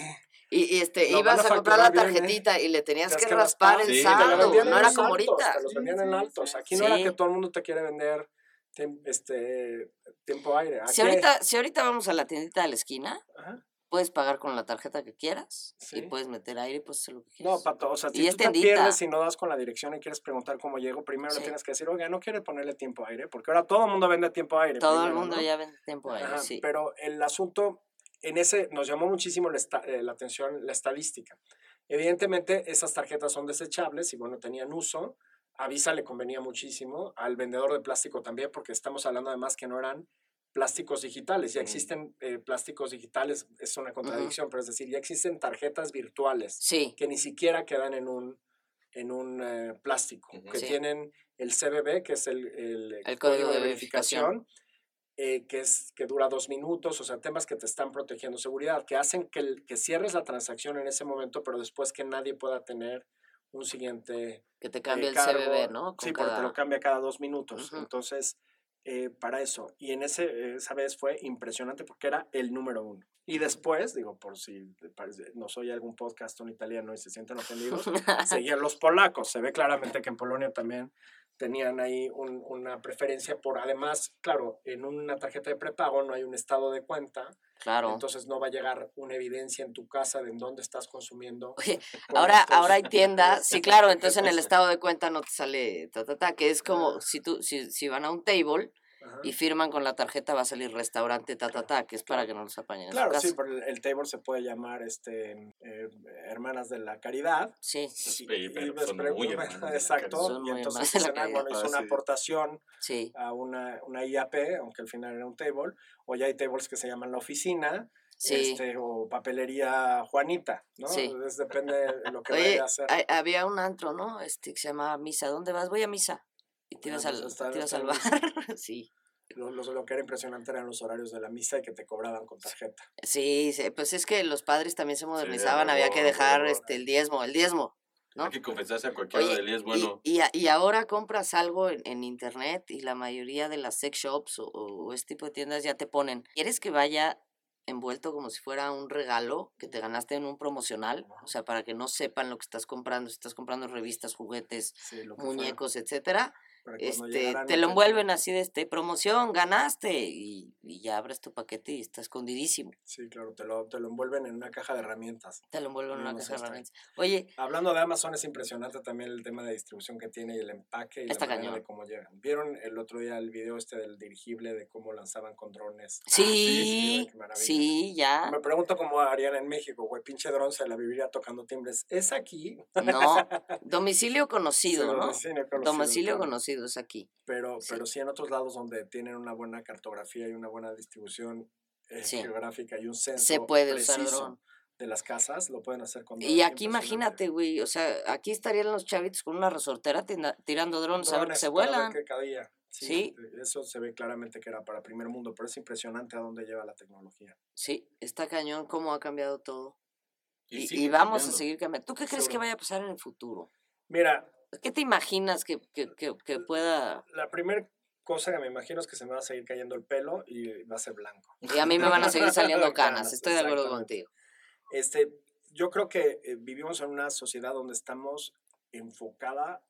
Y, y este, ibas a comprar la facturar bien, ¿eh? tarjetita y le tenías Tenías que que raspar raspar. el Sí, saldo, no era como ahorita. Te los vendían en altos. Aquí no era que todo el mundo te quiere vender este, tiempo aire. Si ahorita, si ahorita vamos a la tiendita de la esquina, Ajá. puedes pagar con la tarjeta que quieras y Sí. puedes meter aire y puedes hacer lo que No, quieras. pato, o sea, Y si es tú te pierdes y no das con la dirección y quieres preguntar cómo llego, primero Sí. le tienes que decir, oiga, no quiere ponerle tiempo aire, porque ahora todo el mundo vende tiempo aire. Todo el primero, mundo ¿no? ya vende tiempo aire, Ajá, sí. Pero el asunto, en ese nos llamó muchísimo la, eh, la atención la estadística. Evidentemente, esas tarjetas son desechables y bueno, tenían uso. A Visa le convenía muchísimo, al vendedor de plástico también, porque estamos hablando además que no eran plásticos digitales. Ya existen eh, plásticos digitales, es una contradicción, pero es decir, ya existen tarjetas virtuales Sí, que ni siquiera quedan en un, en un eh, plástico, que Sí. tienen el CBB, que es el, el, El código de verificación. Eh, que, es, que dura dos minutos, o sea, temas que te están protegiendo seguridad, que hacen que, el- que cierres la transacción en ese momento, pero después que nadie pueda tener un siguiente que te eh, cambia el cargo. CBB, ¿no? Con sí, porque te cada- lo cambia cada dos minutos. Ujú. Entonces, eh, para eso. Y en ese, esa vez fue impresionante porque era el número uno. Y después, digo, por si te parece- no soy algún podcast un italiano y se sienten ofendidos, seguían los polacos. Se ve claramente que en Polonia también tenían ahí un- una preferencia por, además, claro, en una tarjeta de prepago no hay un estado de cuenta, Claro. entonces no va a llegar una evidencia en tu casa de en dónde estás consumiendo. Oye, ahora, estos- ahora hay tiendas, sí, claro, entonces en el estado de cuenta no te sale ta, ta, ta, que es como si tú, si, si van a un table Ajá. y firman con la tarjeta va a salir restaurante ta, ta, ta, que es para que no los apañen en su Claro, casa. sí, pero el, el table se puede llamar este, eh, Hermanas de la Caridad. Sí, Sí, y- y pero son muy la Exacto. Son y muy entonces dicen, "Ah, bueno, hizo una Ah, sí. aportación sí. a una, una IAP, aunque al final era un table, o ya hay tables que se llaman la oficina, Sí. este, o papelería Juanita, ¿no? Sí. Es, depende de lo que Oye, vaya a hacer. hay- había un antro, ¿no? Este que se llamaba Misa. ¿Dónde vas? Voy a Misa. Y te ibas al, te ibas al bar. Sí. Lo, lo- lo que era impresionante eran los horarios de la misa y que te cobraban con tarjeta. Sí, sí, pues es que los padres también se modernizaban, había que dejar este el diezmo, el diezmo. ¿no? Hay que confesarse a cualquiera Oye, de ellos, y- bueno. y, a- y ahora compras algo en, en internet y la mayoría de las sex shops o, o- o este tipo de tiendas ya te ponen, ¿quieres que vaya envuelto como si fuera un regalo que te ganaste en un promocional? O sea, para que no sepan lo que estás comprando, si estás comprando revistas, juguetes, Sí, que fuera, muñecos, etcétera, este, te lo envuelven así de este, promoción, ganaste, y, y ya abres tu paquete y está escondidísimo. Sí, claro, te lo, te lo envuelven en una caja de herramientas. Te lo envuelven en una caja de herramientas. Oye, Hablando de Amazon, es impresionante también el tema de distribución que tiene y el empaque y la manera cañón. de cómo llegan. ¿Vieron el otro día el video este del dirigible de cómo lanzaban con drones? sí, sí, sí, ya. Me pregunto cómo harían en México, güey, pinche dron se la viviría tocando timbres. ¿Es aquí? No, domicilio conocido, Sí, ¿no? domicilio conocido, Domicilio claro. conocido es aquí. Pero, Sí. pero sí en otros lados donde tienen una buena cartografía y una buena distribución eh, Sí. geográfica y un censo Se puede usar preciso dron. de las casas, lo pueden hacer con Y aquí imagínate, güey, o sea, aquí estarían los chavitos con una resortera tina- tirando drones a ver que se vuelan. qué caía. Sí, Sí. Eso se ve claramente que era para primer mundo, pero es impresionante a dónde lleva la tecnología. Sí, está cañón cómo ha cambiado todo. Y, y sigue vamos a cambiando. seguir cambiando. ¿Tú qué crees que vaya a pasar en el futuro? Mira, ¿Qué te imaginas que, que, que, que pueda...? la primera cosa que me imagino es que se me va a seguir cayendo el pelo y va a ser blanco. Y a mí me van a seguir saliendo canas, estoy de acuerdo contigo. Este, yo creo que eh, vivimos en una sociedad donde estamos enfocada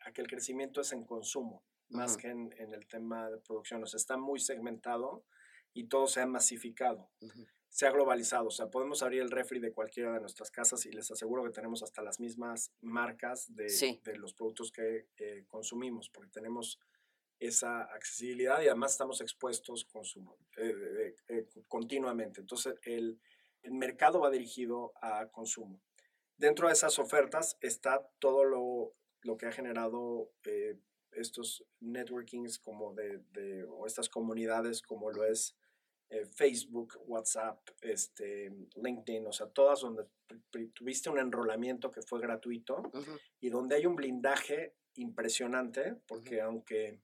a que el crecimiento es en consumo, más que en, en el tema de producción. O sea, está muy segmentado y todo se ha masificado. Ujú. Se ha globalizado. O sea, podemos abrir el refri de cualquiera de nuestras casas y les aseguro que tenemos hasta las mismas marcas de, Sí. de los productos que eh, consumimos, porque tenemos esa accesibilidad y además estamos expuestos consumo, eh, eh, continuamente. Entonces, el, el mercado va dirigido a consumo. Dentro de esas ofertas está todo lo, lo que ha generado estos networkings como de, de- o estas comunidades como lo es eh, Facebook, WhatsApp, este, LinkedIn, o sea, todas donde tuviste un enrolamiento que fue gratuito y donde hay un blindaje impresionante, porque aunque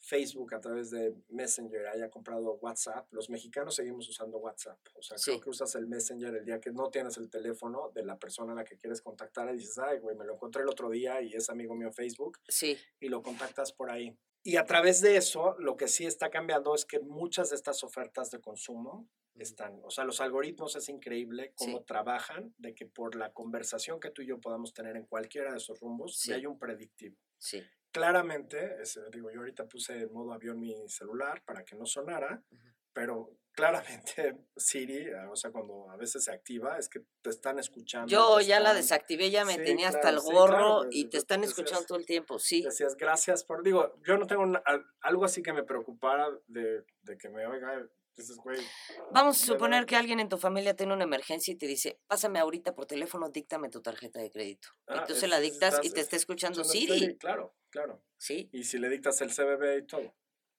Facebook a través de Messenger haya comprado WhatsApp, los mexicanos seguimos usando WhatsApp. O sea, Sí. creo que usas el Messenger el día que no tienes el teléfono de la persona a la que quieres contactar y dices, ay, güey, me lo encontré el otro día y es amigo mío Facebook Sí, y lo contactas por ahí. Y a través de eso, lo que sí está cambiando es que muchas de estas ofertas de consumo están, o sea, los algoritmos es increíble cómo Sí. trabajan, de que por la conversación que tú y yo podamos tener en cualquiera de esos rumbos, Sí. hay un predictivo. sí. Claramente, es, digo, yo ahorita puse en modo avión mi celular para que no sonara, pero claramente Siri, o sea, cuando a veces se activa, es que te están escuchando. Yo ya la desactivé, ya me Sí, tenía hasta el sí, gorro claro, y te están decías- escuchando todo el tiempo, sí. Decías gracias por. Digo, yo no tengo una- algo así que me preocupara de, de que me oiga. Güey. Vamos a suponer que alguien en tu familia tiene una emergencia y te dice, pásame ahorita por teléfono, díctame tu tarjeta de crédito. ah, y tú es- se la dictas y te está escuchando escuchando Siri. Claro, claro. Sí, Y si le dictas el CBB y todo.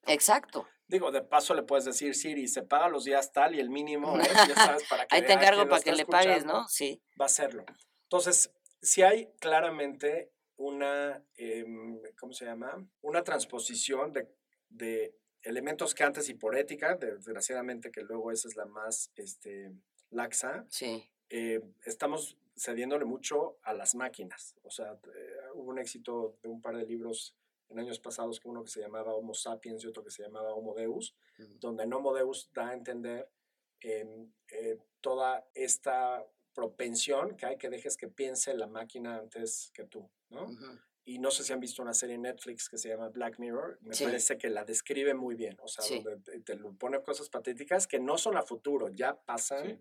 exacto. Digo, de paso le puedes decir, Siri, se paga los días tal y el mínimo es, ya sabes, para que Ahí te encargo para que le pagues, ¿no? Sí. Va a hacerlo. Entonces, si hay claramente una, em, ¿cómo se llama? Una transposición de, de elementos que antes y por ética, de- desgraciadamente que luego esa es la más este, laxa, Sí, eh, estamos cediéndole mucho a las máquinas. O sea, eh, hubo un éxito de un par de libros en años pasados, que uno que se llamaba Homo sapiens y otro que se llamaba Homo Deus, Ujú. donde en Homo Deus da a entender em, eh, toda esta propensión que hay que dejes que piense la máquina antes que tú, ¿no? Ujú. Y no sé si han visto una serie en Netflix que se llama Black Mirror, me Sí. parece que la describe muy bien, o sea, Sí. donde te, pone cosas patéticas que no son a futuro, ya pasan Sí.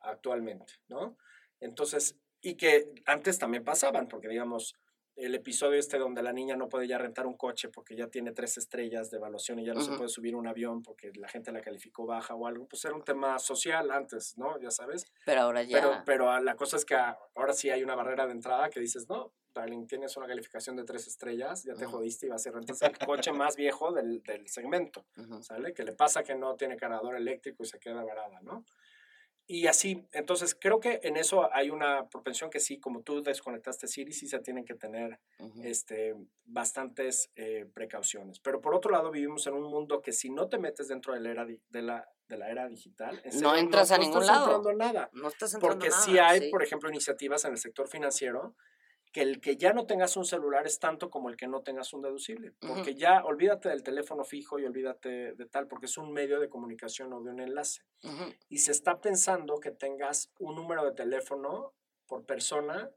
actualmente, ¿no? Entonces, y que antes también pasaban, porque digamos, el episodio este donde la niña no puede ya rentar un coche porque ya tiene tres estrellas de evaluación y ya no se puede subir un avión porque la gente la calificó baja o algo, pues era un tema social antes, ¿no? Ya sabes. Pero ahora ya. Pero, pero ah, la cosa es que ah, ahora sí hay una barrera de entrada que dices, no, darling, tienes una calificación de tres estrellas, ya te jodiste y vas a rentar el coche más viejo del, del segmento. Ujú. ¿sale? Que le pasa que no tiene cargador eléctrico y se queda varada, ¿no? Y así, entonces creo que en eso hay una propensión que sí, como tú desconectaste Siri, sí se tienen que tener este, bastantes eh, precauciones. Pero por otro lado, vivimos en un mundo que si no te metes dentro de la era, di- de la, de la era digital, en No entras a ningún estás lado. entrando nada. No estás entrando Porque nada, sí hay, sí. por ejemplo, iniciativas en el sector financiero que el que ya no tengas un celular es tanto como el que no tengas un deducible. Porque ya olvídate del teléfono fijo y olvídate de tal, porque es un medio de comunicación o de un enlace. Ujú. Y se está pensando que tengas un número de teléfono por persona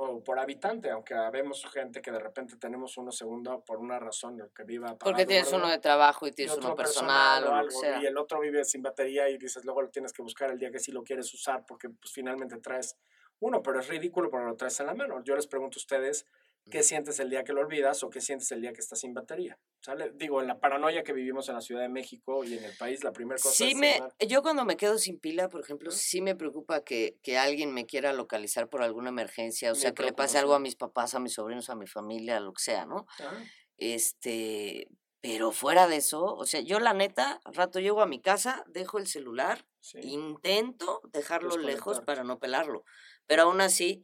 o por habitante, aunque vemos gente que de repente tenemos uno segundo por una razón, el que viva Porque tienes uno de trabajo y y tienes otro uno personal o, o algo, sea. y el otro vive sin batería y dices, luego lo tienes que buscar el día que sí lo quieres usar porque pues finalmente traes uno, pero es ridículo porque lo traes en la mano. Yo les pregunto a ustedes, ¿qué sientes el día que lo olvidas o qué sientes el día que estás sin batería? ¿Sale? Digo, en la paranoia que vivimos en la Ciudad de México y en el país, la primera cosa Sí es... me, yo cuando me quedo sin pila, por ejemplo, sí me preocupa que, que alguien me quiera localizar por alguna emergencia, o Me sea, que le pase algo a mis papás, a mis sobrinos, a mi familia, lo que sea, ¿no? Ah, Este, pero fuera de eso, o sea, yo la neta, al rato llego a mi casa, dejo el celular, sí. intento dejarlo lejos para no pelarlo, pero aún así,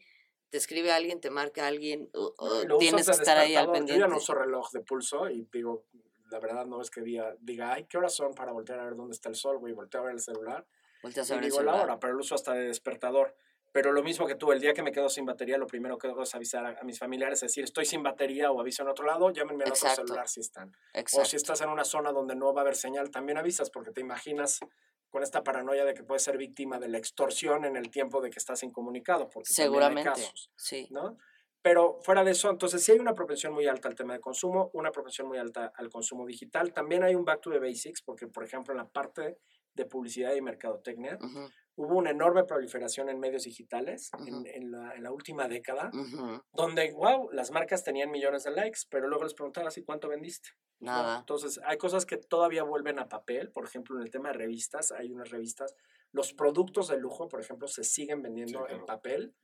te escribe alguien, te marca alguien, o- o y tienes que estar ahí al pendiente. Yo ya no uso reloj de pulso y digo, la verdad no es que diga, diga, ay, ¿qué horas son para voltear a ver dónde está el sol, güey? Volteo a ver el celular Volteas a y ver el digo la celular. hora, pero lo uso hasta de despertador. Pero lo mismo que tú, el día que me quedo sin batería, lo primero que hago es avisar a, a mis familiares, es decir, estoy sin batería o aviso en otro lado, llámenme al otro celular si están. O si estás en una zona donde no va a haber señal, también avisas, porque te imaginas con esta paranoia de que puedes ser víctima de la extorsión en el tiempo de que estás incomunicado, porque también hay Seguramente, casos. sí. ¿no? Pero fuera de eso, entonces sí hay una propensión muy alta al tema de consumo, una propensión muy alta al consumo digital. También hay un back to the basics, porque por ejemplo en la parte de publicidad y mercadotecnia Ujú, hubo una enorme proliferación en medios digitales en, Ujú. en la, en la última década, donde, wow, las marcas tenían millones de likes, pero luego les preguntabas, ¿y cuánto vendiste? ¿no? Nada. Entonces, hay cosas que todavía vuelven a papel. Por ejemplo, en el tema de revistas, hay unas revistas. Los productos de lujo, por ejemplo, se siguen vendiendo en claro. papel,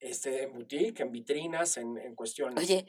este, en boutique, en vitrinas, en, en cuestiones. Oye,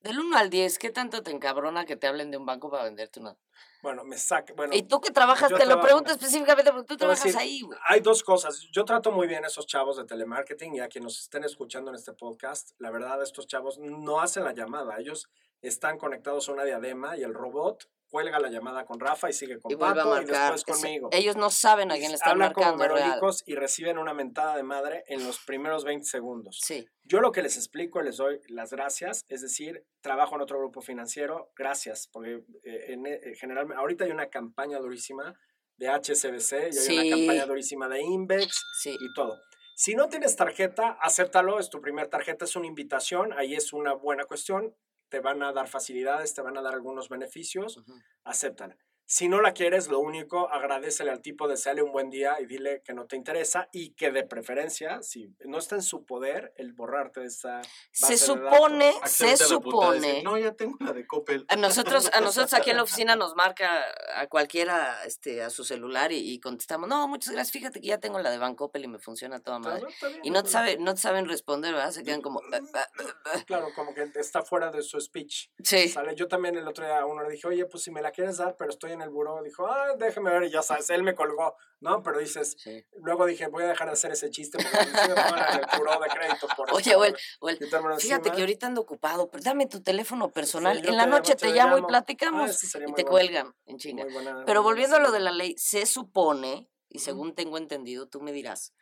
del 1 al 10, ¿qué tanto te encabrona que te hablen de un banco para venderte una? Bueno, me saca. Bueno, y tú que trabajas, te lo pregunto específicamente porque tú trabajas decir, ahí, güey. hay dos cosas. Yo trato muy bien a esos chavos de telemarketing y a quienes nos estén escuchando en este podcast. La verdad, estos chavos no hacen la llamada. Ellos están conectados a una diadema y el robot cuelga la llamada con Rafa y sigue con Y vuelve a Pato y marcar. después conmigo. ellos no saben a quién le están hablan como marcando. real. merolicos y reciben una mentada de madre en los primeros 20 segundos. Sí. Yo lo que les explico, les doy las gracias, es decir, trabajo en otro grupo financiero, gracias, porque eh, en, en general, ahorita hay una campaña durísima de HSBC y hay una campaña durísima de Invex Sí. y todo. Si no tienes tarjeta, acéptalo, es tu primer tarjeta, es una invitación, ahí es una buena cuestión, te van a dar facilidades, te van a dar algunos beneficios, Ujú. acéptala. Si no la quieres, lo único, agradecele al tipo, deseale un buen día y dile que no te interesa y que de preferencia, si no está en su poder, el borrarte de esa Se de supone, datos. se decir, supone. No, ya tengo la de Coppel. A nosotros, a nosotros aquí en la oficina nos marca a cualquiera este, a su celular y, y contestamos, no, muchas gracias, fíjate que ya tengo la de Bancoppel y me funciona toda Está- madre. está bien, Y no te, sabe, no te saben responder, ¿verdad? Se quedan como... "Eh, eh, eh, eh". Claro, como que está fuera de su speech. Sí, ¿Sale? Yo también el otro día a uno le dije, oye, pues si me la quieres dar, pero estoy en el buró. Dijo, ah, déjame ver, y ya sabes, él me colgó, ¿no? Pero dices, sí. luego dije, voy a dejar de hacer ese chiste porque me en el buró de crédito. Por Oye, o el, o el, quitármelo fíjate encima. que ahorita ando ocupado, pero dame tu teléfono personal. en la noche te te llamo y llamo. Ah, platicamos. sería y te bueno. cuelgan en chinga. Buena- Pero volviendo a lo de la ley, se supone, y según tengo entendido, tú me dirás,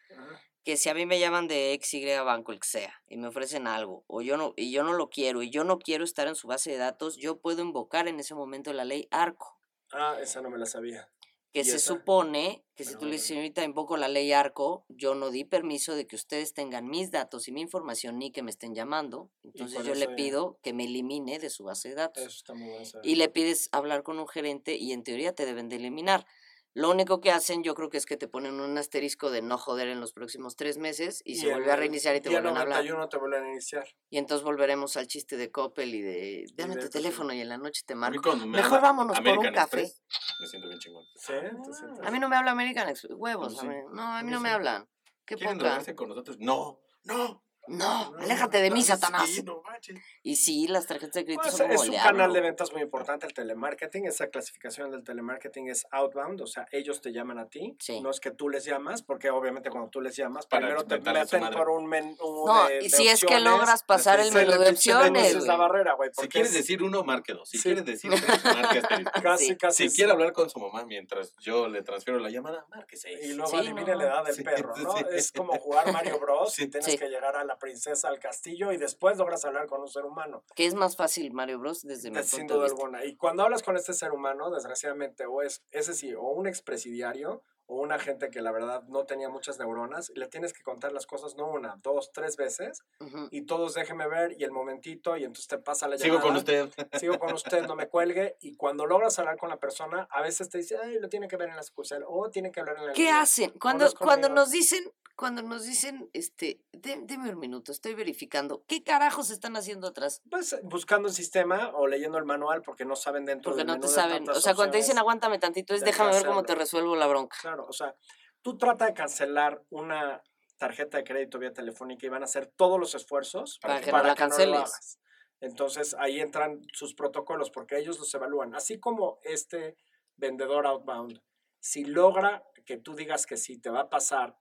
que si a mí me llaman de X, Y banco, el que sea, y me ofrecen algo, o yo no, y yo no lo quiero, y yo no quiero estar en su base de datos, yo puedo invocar en ese momento la ley ARCO, Ah, esa no me la sabía. que ¿Y se esa? supone que si No, tú le dices, no. señorita, invoco la ley ARCO, yo no di permiso de que ustedes tengan mis datos y mi información ni que me estén llamando, entonces yo le pido que me elimine de su base de datos. Eso está muy saber. y le pides hablar con un gerente y en teoría te deben de eliminar. Lo único que hacen yo creo que es que te ponen un asterisco de no joder en los próximos tres meses y, se vuelve a el reiniciar y te vuelven a hablar. 91 te vuelven a iniciar. Y entonces volveremos al chiste de Coppel y de dame tu teléfono y en la noche te marco. me Mejor vámonos por un café. Express, me siento bien chingón. Sí, A mí no me habla American Express. Huevos, sí. a mí- No, a mí no me sí. hablan. Qué ¿Quieren con nosotros? No, no. No, aléjate de mí, Sí, Satanás. Y sí, las tarjetas de crédito Pues, son es el un canal de ventas muy importante el telemarketing. Esa clasificación del telemarketing es outbound, o sea, ellos te llaman a ti. Sí. No es que tú les llamas, porque obviamente cuando tú les llamas, Para primero te meten por un menú No, de, y de si es que opciones, logras pasar el menú de opciones, vences la barrera, güey. Si quieres es decir uno, marque dos. Si Sí. quieres decir tres, marque asterisco. casi, Sí. casi. Si es- quiere hablar con su mamá mientras yo le transfiero la llamada, marque seis. Y luego Sí, adivine no. la edad del Sí, perro, ¿no? sí. Es como jugar Mario Bros. Sí. y tienes Sí. que llegar a la princesa al castillo y después logras hablar con un ser humano. Que es más fácil Mario Bros. desde mi De- sin punto de duda vista. alguna. Y cuando hablas con este ser humano, desgraciadamente, o es ese sí, o un expresidiario, o una gente que la verdad no tenía muchas neuronas, le tienes que contar las cosas no una, dos, tres veces, y todos déjeme ver, y el momentito, y entonces te pasa la llamada. Sigo con usted. Sigo con usted, no me cuelgue, y cuando logras hablar con la persona, a veces te dice, ay, lo tiene que ver en la sucursal, o tiene que hablar en la ¿Qué línea". hacen? Cuando, cuando nos dicen, cuando nos dicen, este, "Dé- deme un minuto, estoy verificando, ¿qué carajos están haciendo atrás? Pues buscando el sistema o leyendo el manual porque no saben dentro Porque del no menú te de saben, o sea, cuando te dicen aguántame tantito, es déjame ver cómo te resuelvo la bronca. Claro, o sea, tú trata de cancelar una tarjeta de crédito vía telefónica y van a hacer todos los esfuerzos Para que no la lo canceles. hagas. Entonces ahí entran sus protocolos porque ellos los evalúan. Así como este vendedor outbound, si logra que tú digas que sí, te va a pasar.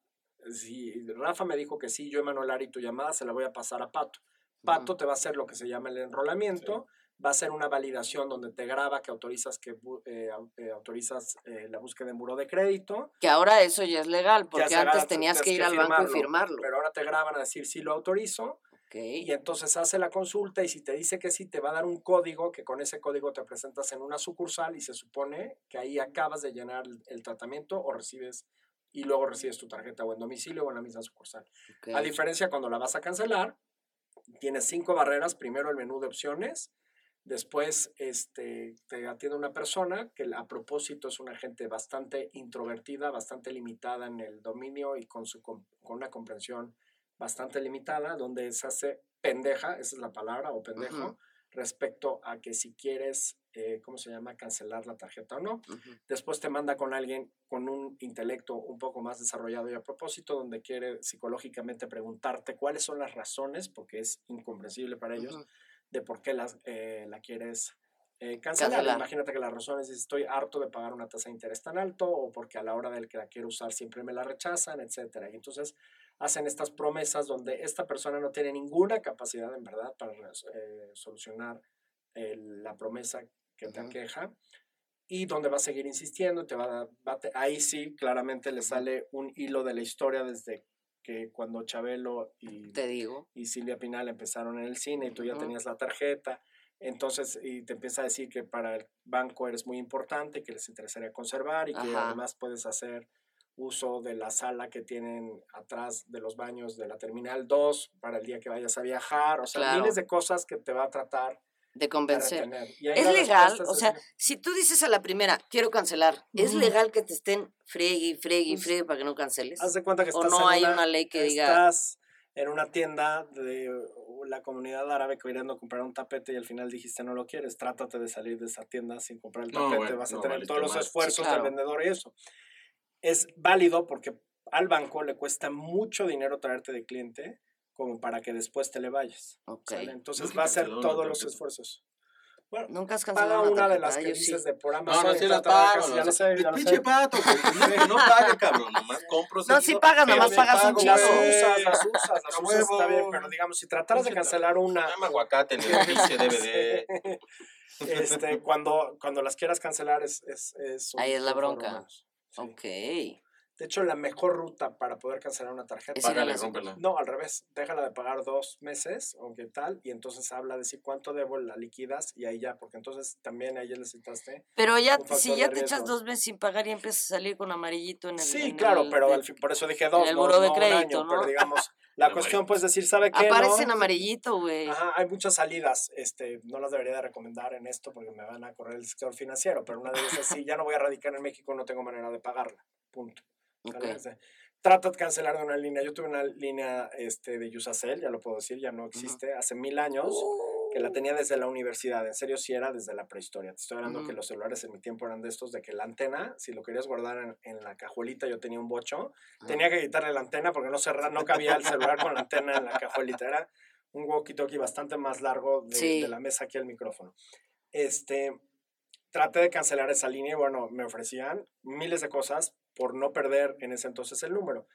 Si Rafa me dijo que sí, yo Emanuel Ari, tu llamada se la voy a pasar a Pato. Pato te va a hacer lo que se llama el enrolamiento, va a hacer una validación donde te graba que autorizas que eh, eh, autorizas eh, la búsqueda en buró de crédito, Que ahora eso ya es legal, porque antes agarra, tenías que ir que al banco y firmarlo, pero ahora te graban a decir sí lo autorizo Ok. y entonces hace la consulta y si te dice que sí te va a dar un código que con ese código te presentas en una sucursal y se supone que ahí acabas de llenar el, tratamiento o recibes y luego recibes tu tarjeta o en domicilio o en la misma sucursal. ok. A diferencia cuando la vas a cancelar, tienes cinco barreras. Primero el menú de opciones. Después este, te atiende una persona que a propósito es una gente bastante introvertida, bastante limitada en el dominio y con, su, con una comprensión bastante limitada, donde se hace pendeja, esa es la palabra, o pendejo, respecto a que si quieres, eh, ¿cómo se llama?, cancelar la tarjeta o no después te manda con alguien con un intelecto un poco más desarrollado y a propósito, donde quiere psicológicamente preguntarte cuáles son las razones, porque es incomprensible para ellos. De por qué las, eh, la quieres eh, cancelar. Cancelar. Imagínate que las razones es estoy harto de pagar una tasa de interés tan alto o porque a la hora del que la quiero usar siempre me la rechazan, etcétera. Y entonces hacen estas promesas donde esta persona no tiene ninguna capacidad en verdad para eh, solucionar eh, la promesa que te aqueja y donde va a seguir insistiendo, te va a, va a ahí sí claramente le sale un hilo de la historia desde que cuando Chabelo y, Te digo. y Silvia Pinal empezaron en el cine y tú ya tenías la tarjeta, entonces y te empieza a decir que para el banco eres muy importante, que les interesaría conservar y que Ajá. además puedes hacer uso de la sala que tienen atrás de los baños de la Terminal 2 para el día que vayas a viajar, o sea, Claro. miles de cosas que te va a tratar De convencer. Es legal, o sea, si tú dices a la primera, quiero cancelar, ¿es Ujú. legal que te estén friegue y friegue y Pues, friegue para que no canceles? Haz de cuenta que ¿O estás no en hay una, una ley que diga- Estás en una tienda de la comunidad árabe queriendo comprar un tapete y al final dijiste no lo quieres, trátate de salir de esa tienda sin comprar el No, tapete, bueno, vas a no, tener todos los madre. Sí, esfuerzos claro. del vendedor y eso. Es válido porque al banco le cuesta mucho dinero traerte de cliente como para que después te le vayas. Ok. ¿sale? Entonces Nunca va a hacer todos los tarjeta. esfuerzos. Bueno, Nunca has paga cancelado una una de las que yo sí. dices de por No, Amazon. no, y sí de pago. no ya lo sé. ya lo Pinche sé. pato. No, no pague, cabrón. Nomás compro No, sí seguido, pagas, nomás pagas un chingo. Las usas, las usas, las usas, está bien, pero digamos, si trataras de cancelar una, Dame aguacate en el pinche DVD. este, cuando, cuando las quieras cancelar es... es, es un Ahí es la bronca. Ok. De hecho, la mejor ruta para poder cancelar una tarjeta Págale, rómpela. No, al revés. Déjala de pagar dos meses o qué tal, y entonces habla de si cuánto debo, la liquidas y ahí ya, porque entonces también ahí ya necesitaste. Pero ya, si de ya te echas dos meses sin pagar y empiezas a salir con amarillito en el. Sí, en claro, el pero de- al fin- por eso dije dos, el no, buró de no un crédito, año, ¿no? pero digamos, la El cuestión pues decir, ¿sabe qué? Aparece en no? amarillito, güey. Ajá, hay muchas salidas, este, no las debería de recomendar en esto porque me van a correr el sector financiero, pero una de ellas es, sí, ya no voy a radicar en México, no tengo manera de pagarla, punto. Ok. ¿Sale? Este, Trata de cancelar de una línea. Yo tuve una línea este, de Usacell, ya lo puedo decir, ya no existe, hace mil años, que la tenía desde la universidad. En serio, sí era desde la prehistoria. Te estoy hablando que Ujú. los celulares en mi tiempo eran de estos, de que la antena, si lo querías guardar en, en la cajuelita, yo tenía un bocho, tenía que quitarle la antena porque no, cerra, no cabía el celular con la antena en la cajuelita. Era un walkie-talkie bastante más largo de, Sí. de la mesa aquí al micrófono. Este, traté de cancelar esa línea y bueno, me ofrecían miles de cosas por no perder en ese entonces el número.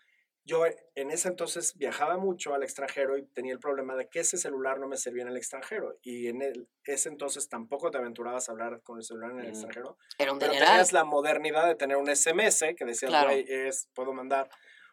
Yo en ese entonces viajaba mucho al extranjero y tenía el problema de que ese celular no me servía en el extranjero y en el, ese entonces tampoco te aventurabas a hablar con el celular en el Mm. extranjero, Era un pero dineral. tenías la modernidad de tener un SMS que decías, Claro. "Güey, es, puedo mandar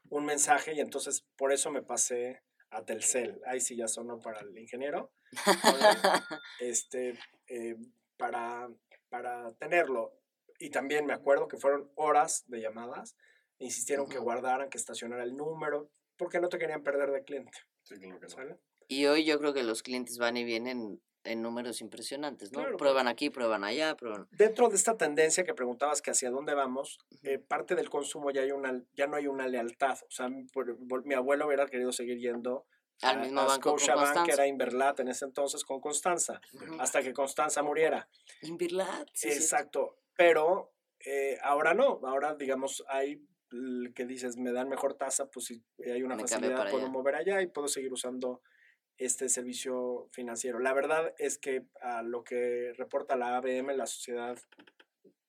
un mensaje y entonces por eso me pasé a Telcel. Ahí sí ya sonó para el ingeniero. este, eh, para, para tenerlo. Y también me acuerdo que fueron horas de llamadas. e insistieron que Ujú. guardaran, que estacionara el número, porque no te querían perder de cliente. Sí, claro que no. ¿sale? Y hoy yo creo que los clientes van y vienen en números impresionantes, ¿no? Claro, prueban aquí, prueban allá, prueban. Dentro de esta tendencia que preguntabas que hacia dónde vamos, eh, parte del consumo ya, hay una, ya no hay una lealtad. O sea, mi, por- por- mi abuelo hubiera querido seguir yendo Al a- mismo a banco con Scotiabank, que Constanza. era Inverlat en ese entonces con Constanza, Ujú. hasta que Constanza muriera. Invirlat, sí, sí. Exacto, pero eh, ahora no, ahora digamos hay que dices me dan mejor tasa, pues si hay una Me facilidad puedo allá. mover allá y puedo seguir usando este servicio financiero. La verdad es que a lo que reporta la ABM, la sociedad,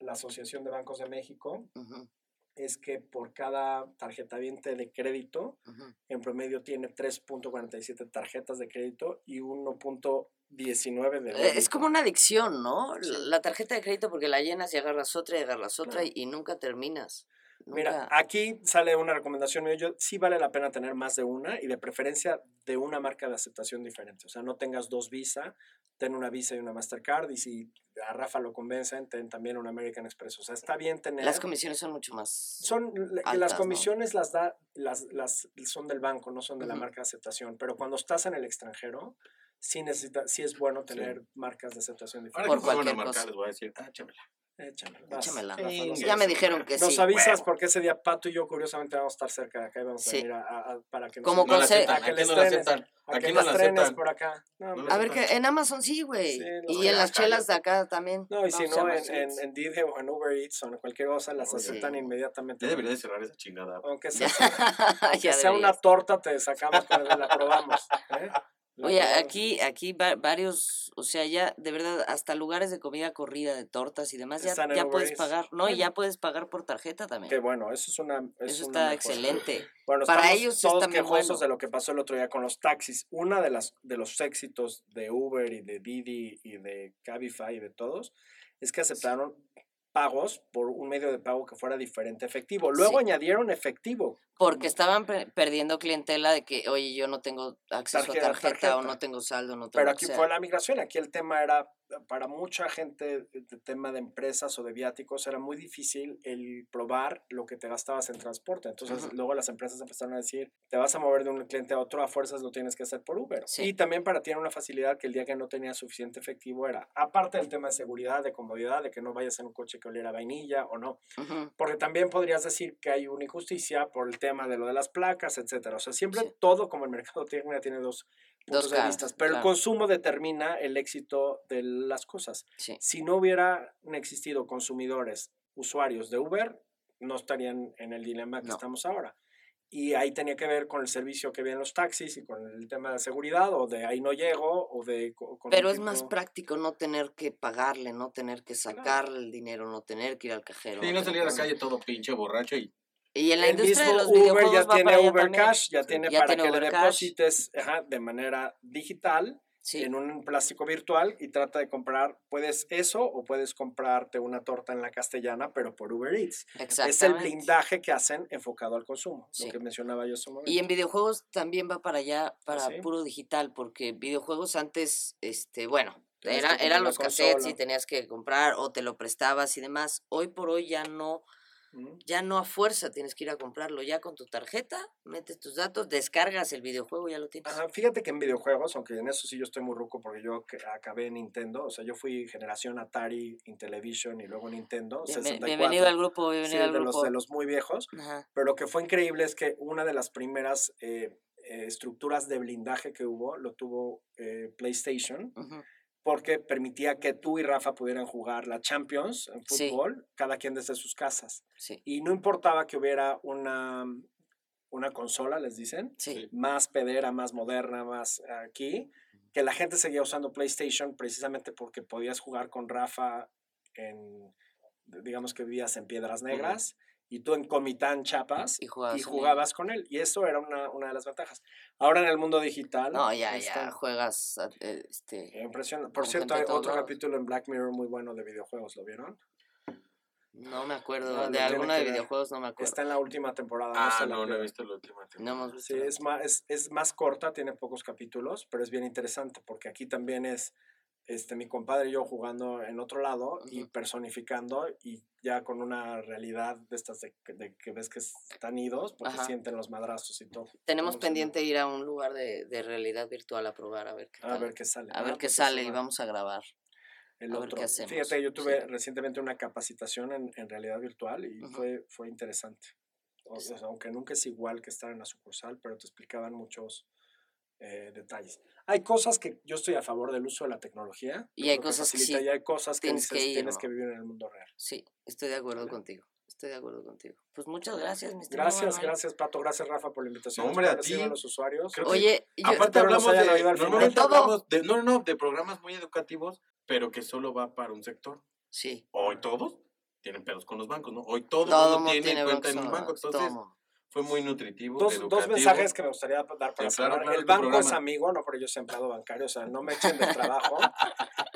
la Asociación de Bancos de México, es que por cada tarjeta viente de crédito, en promedio tiene 3.47 tarjetas de crédito y 1.19 de Eh, débito. Es como una adicción, ¿no? Sí. La tarjeta de crédito porque la llenas y agarras otra y agarras otra Claro. y, y nunca terminas. Mira, aquí sale una recomendación mía. Yo sí vale la pena tener más de una y de preferencia de una marca de aceptación diferente. O sea, no tengas dos Visa, ten una Visa y una Mastercard. Y si a Rafa lo convencen, ten también una American Express. O sea, está bien tener. Las comisiones son mucho más. son altas, las ¿no? comisiones las da las, las son del banco, no son de la marca de aceptación. Pero cuando estás en el extranjero, sí necesita, sí es bueno tener marcas de aceptación que Por me van a cualquier marcar, cosa. les voy a decir, ah, échamela. Échamela, Sí, nos- Ya me dijeron que nos sí. avisas huevo. porque ese día Pato y yo curiosamente vamos a estar cerca de acá y vamos a venir a, a- a- para que nos Como No la aceptan, a que aquí les no la aceptan. a Aquí que no la aceptan. por acá. No, No A ver, que en Amazon sí, güey. Sí, y en las chelas de acá también. No, y si no, en, en, en Didi o en Uber Eats o en cualquier cosa las aceptan inmediatamente. Ya debería de cerrar esa chingada. Aunque sea, aunque ya sea una torta, te sacamos para la probamos. ¿eh? Oye, aquí, aquí va- varios, o sea, ya de verdad, hasta lugares de comida corrida, de tortas y demás, ya, ya puedes pagar, ¿no? Y ya puedes pagar por tarjeta también. Que bueno, eso es una. es Eso una está excelente. Bueno, Para ellos todos está quejosos bueno. de lo que pasó el otro día con los taxis. Una de las de los éxitos de Uber y de Didi y de Cabify y de todos es que aceptaron pagos por un medio de pago que fuera diferente efectivo. Luego Sí. añadieron efectivo. Porque estaban pe- perdiendo clientela de que, oye, yo no tengo acceso Tarjeta, a tarjeta, o tarjeta. no tengo saldo, no tengo Pero aquí fue la migración. Aquí el tema era, para mucha gente, el tema de empresas o de viáticos, era muy difícil el probar lo que te gastabas en transporte. Entonces, Ujú. luego las empresas empezaron a decir, te vas a mover de un cliente a otro, a fuerzas lo tienes que hacer por Uber. Sí. Y también para ti era una facilidad que el día que no tenías suficiente efectivo era, aparte del tema de seguridad, de comodidad, de que no vayas en un coche que oliera vainilla o no. Ujú. Porque también podrías decir que hay una injusticia por el tema de lo de las placas, etcétera. O sea, siempre Sí. todo como el mercado tiene, tiene dos puntos Dos de vista. Pero el claro. consumo determina el éxito de las cosas. Sí. Si no hubieran existido consumidores, usuarios de Uber, no estarían en el dilema que No. estamos ahora. Y ahí tenía que ver con el servicio que vienen los taxis y con el tema de seguridad o de ahí no llego o de... co- con Pero es más tipo- práctico no tener que pagarle, no tener que sacarle el dinero, no tener que ir al cajero. Sí, no tener salir a la calle todo pinche borracho y Y en la el industria de mismo los Uber videojuegos ya va tiene Uber también. Cash, ya tiene Ya para tiene que Uber le deposites ajá, de manera digital Sí. en un plástico virtual y trata de comprar, puedes eso o puedes comprarte una torta en la castellana, pero por Uber Eats. Es el blindaje que hacen enfocado al consumo, Sí. lo que mencionaba yo hace un momento. Y en videojuegos también va para allá, para sí? puro digital, porque videojuegos antes, este, bueno, era, eran los cassettes y tenías que comprar o te lo prestabas y demás. Hoy por hoy ya no. Ya no a fuerza tienes que ir a comprarlo. Ya con tu tarjeta, metes tus datos, descargas el videojuego y ya lo tienes. Ajá, fíjate que en videojuegos, aunque en eso sí yo estoy muy ruco porque yo acabé en Nintendo, o sea, yo fui generación Atari, Intellivision y luego Nintendo. Bienve- 64. bienvenido al grupo, Sí, bienvenido al de, los, grupo. de los muy viejos. Ajá, Pero lo que fue increíble es que una de las primeras eh, eh, estructuras de blindaje que hubo lo tuvo eh, PlayStation ujú. Porque permitía que tú y Rafa pudieran jugar la Champions en Sí. fútbol, cada quien desde sus casas. Sí, Y no importaba que hubiera una, una consola, les dicen, sí, más pedera, más moderna, más aquí, que la gente seguía usando PlayStation precisamente porque podías jugar con Rafa en, digamos que vivías en Piedras Negras y tú en Comitán, Chiapas, Y jugabas y con él. jugabas con él. Y eso era una, una de las ventajas. Ahora en el mundo digital... No, ya, ya, está juegas, a- eh, este, Impresionante. Por cierto, hay otro lados. capítulo en Black Mirror muy bueno de videojuegos, ¿lo vieron? no me acuerdo, No, de alguna de videojuegos no me acuerdo. Está en la última temporada. Ah, se la no, no he visto la última No temporada. hemos visto Sí, es más, es, es más corta, tiene pocos capítulos, pero es bien interesante porque aquí también es este, mi compadre y yo jugando en otro lado y Ujú. personificando y ya con una realidad de estas de, que- de que ves que están idos porque Ajá. sienten los madrazos y todo. Tenemos Vamos a ver. pendiente ir a un lugar de, de realidad virtual a probar, a ver qué A ver qué sale. A ver qué pues sale y va. vamos a grabar. El a ver otro. qué hacemos. Fíjate, yo tuve Sí. recientemente una capacitación en, en realidad virtual y Ujú. fue, fue interesante. O sea, aunque nunca es igual que estar en la sucursal, pero te explicaban muchos eh, detalles. Hay cosas que yo estoy a favor del uso de la tecnología. Y hay cosas que facilita, sí Y hay cosas que tienes dices, que ir, tienes ¿no? que vivir en el mundo real. Sí, estoy de acuerdo Vale. contigo. Estoy de acuerdo contigo. Pues muchas gracias, mi Gracias, Manuel. gracias, Pato. Gracias, Rafa, por la invitación. hombre, a ti. los usuarios. Creo que- Oye, yo, Aparte hablamos de, final. normalmente De todo. hablamos de, no, no, no, de programas muy educativos, pero que solo va para un sector. sí, Hoy todos tienen pedos con los bancos, ¿no? Hoy todo, todo mundo mundo tiene, tiene cuenta en bancos, un banco, entonces. Fue muy nutritivo, Dos, educativo. dos mensajes que me gustaría dar para Sí, claro, cerrar. claro, el banco es amigo, no, pero yo soy empleado bancario, o sea, no me echen del trabajo.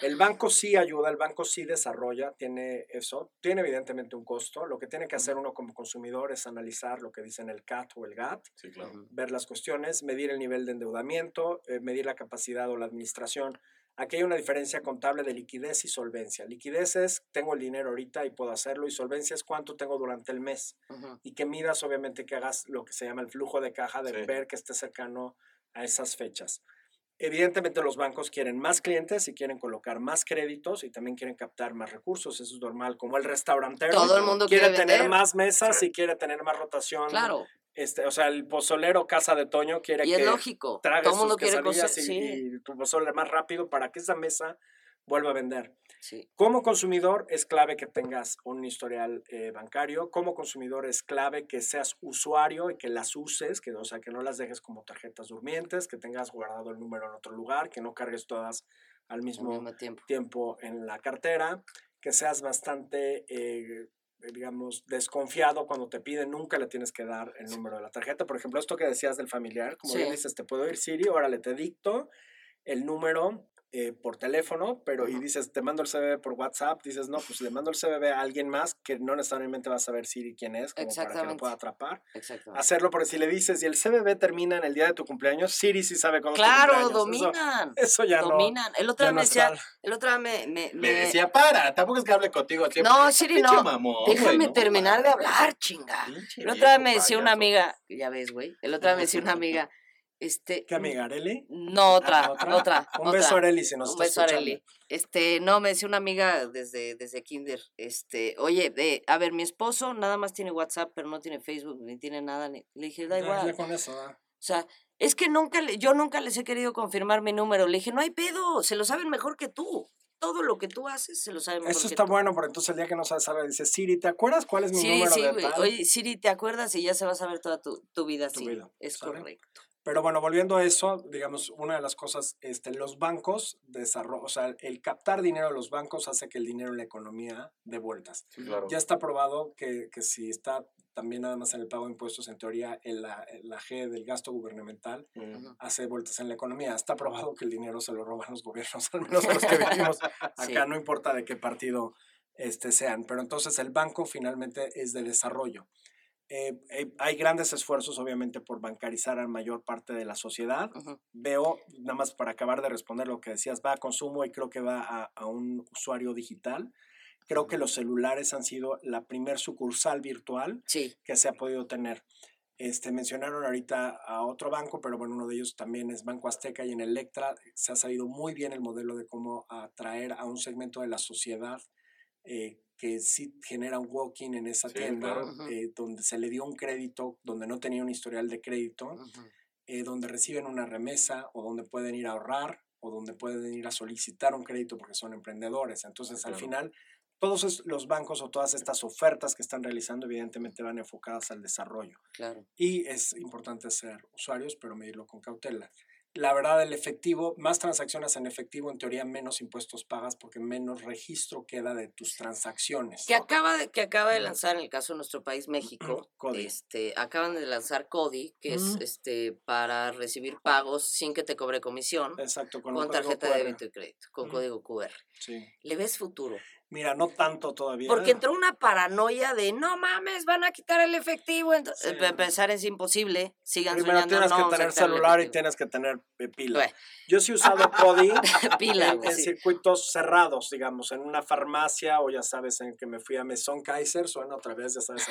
El banco sí ayuda, el banco sí desarrolla, tiene eso, tiene evidentemente un costo. Lo que tiene que hacer uno como consumidor es analizar lo que dicen el CAT o el GAT, Sí, claro. Ujú. ver las cuestiones, medir el nivel de endeudamiento, eh, medir la capacidad o la administración. Aquí hay una diferencia contable de liquidez y solvencia. Liquidez es tengo el dinero ahorita y puedo hacerlo y solvencia es cuánto tengo durante el mes y que midas obviamente que hagas lo que se llama el flujo de caja de Sí. ver que esté cercano a esas fechas. Evidentemente los bancos quieren más clientes y quieren colocar más créditos y también quieren captar más recursos, eso es normal, como el restaurantero. Todo el mundo quiere quiere tener más mesas y quiere tener más rotación. Claro, Este, o sea, el pozolero Casa de Toño quiere y que es lógico. Todo sus quiere cosas. y, Sí, y tu pozole más rápido para que esa mesa vuelva a vender. sí. Como consumidor es clave que tengas un historial eh, bancario. Como consumidor es clave que seas usuario y que las uses, que, o sea, que no las dejes como tarjetas durmientes, que tengas guardado el número en otro lugar, que no cargues todas al Al mismo mismo tiempo. tiempo en la cartera, que seas bastante, eh, digamos, desconfiado cuando te piden, nunca le tienes que dar el número de la tarjeta. Por ejemplo, esto que decías del familiar, como bien dices, te puedo ir Siri, órale, te dicto el número eh, por teléfono, pero y dices, te mando el CBB por WhatsApp, dices, no, pues le mando el CBB a alguien más que no necesariamente va a saber Siri quién es, como para que lo pueda atrapar. Exacto. Hacerlo porque si le dices, y el CBB termina en el día de tu cumpleaños, Siri sí sabe cuándo es tu Claro, cumpleaños. Eso- dominan. Eso, ya no. dominan. El otro ya día no me es decía, tal. el otro día me, me, Me me- decía, para, tampoco es que hable contigo siempre. No, Siri, no. mamón, Déjame no, terminar de hablar, chinga. Pinche El otro día me decía una amiga, ya ves, güey. El otro día me decía una amiga, este. ¿Qué amiga, Areli? No, otra, Ah, otra. otra, Un beso a otra. Areli si nos Un beso a. Areli. Este, no, me decía una amiga desde, desde Kinder, este, oye, de, a ver, mi esposo nada más tiene WhatsApp, pero no tiene Facebook, ni tiene nada, ni, le dije, da Ya, igual. ya con eso, da. O sea, es que nunca, le- yo nunca les he querido confirmar mi número. Le dije, no hay pedo, se lo saben mejor que tú. Todo lo que tú haces se lo saben mejor Eso está tú. bueno, pero entonces el día que no sabes algo dice Siri, ¿te acuerdas cuál es mi Siri, número sí, de tal? Oye, Siri, ¿te acuerdas? Y ya se va a saber toda tu, tu vida Tu así. vida, Es correcto. Pero bueno, volviendo a eso, digamos, una de las cosas, este, los bancos, desarro- o sea, el captar dinero de los bancos hace que el dinero en la economía dé vueltas. Sí, claro. Ya está probado que, que si está también nada más en el pago de impuestos, en teoría, en la, en la G del gasto gubernamental Mm. hace vueltas en la economía. Está probado que el dinero se lo roban los gobiernos, al menos los que vivimos acá, Sí. no importa de qué partido este, sean. Pero entonces el banco finalmente es de desarrollo. Eh, eh, hay grandes esfuerzos, obviamente, por bancarizar a mayor parte de la sociedad. Ujú. Veo, nada más para acabar de responder lo que decías, va a consumo y creo que va a, a un usuario digital. Creo que los celulares han sido la primer sucursal virtual Sí, que se ha podido tener. Este, mencionaron ahorita a otro banco, pero bueno, uno de ellos también es Banco Azteca y en Electra se ha sabido muy bien el modelo de cómo atraer a un segmento de la sociedad eh, que sí genera un walking en esa Sí, tienda, claro. Eh, donde se le dio un crédito, donde no tenía un historial de crédito, ujú, eh, donde reciben una remesa o donde pueden ir a ahorrar o donde pueden ir a solicitar un crédito porque son emprendedores. Entonces, al Claro. final, todos los bancos o todas estas ofertas que están realizando, evidentemente van enfocadas al desarrollo. claro. Y es importante ser usuarios, pero medirlo con cautela. La verdad, el efectivo, más transacciones en efectivo, en teoría menos impuestos pagas porque menos registro queda de tus transacciones. Que acaba de, que acaba de lanzar, en el caso de nuestro país, México, Cody. este, acaban de lanzar Cody, que es este para recibir pagos sin que te cobre comisión, Exacto, con, con tarjeta de débito y crédito, con código QR. Sí. ¿Le ves futuro? Mira, no tanto todavía. Porque entró una paranoia de no mames, van a quitar el efectivo. Ento- Sí. eh, empezar, es imposible. Sigan Primero soñando. tienes no, que tener celular y efectivo". tienes que tener eh, pila. Bueno. Yo sí he usado Pila, en, güey, en sí. circuitos cerrados, digamos, en una farmacia o ya sabes, en que me fui a Mesón Kaiser, suena otra vez, ya sabes.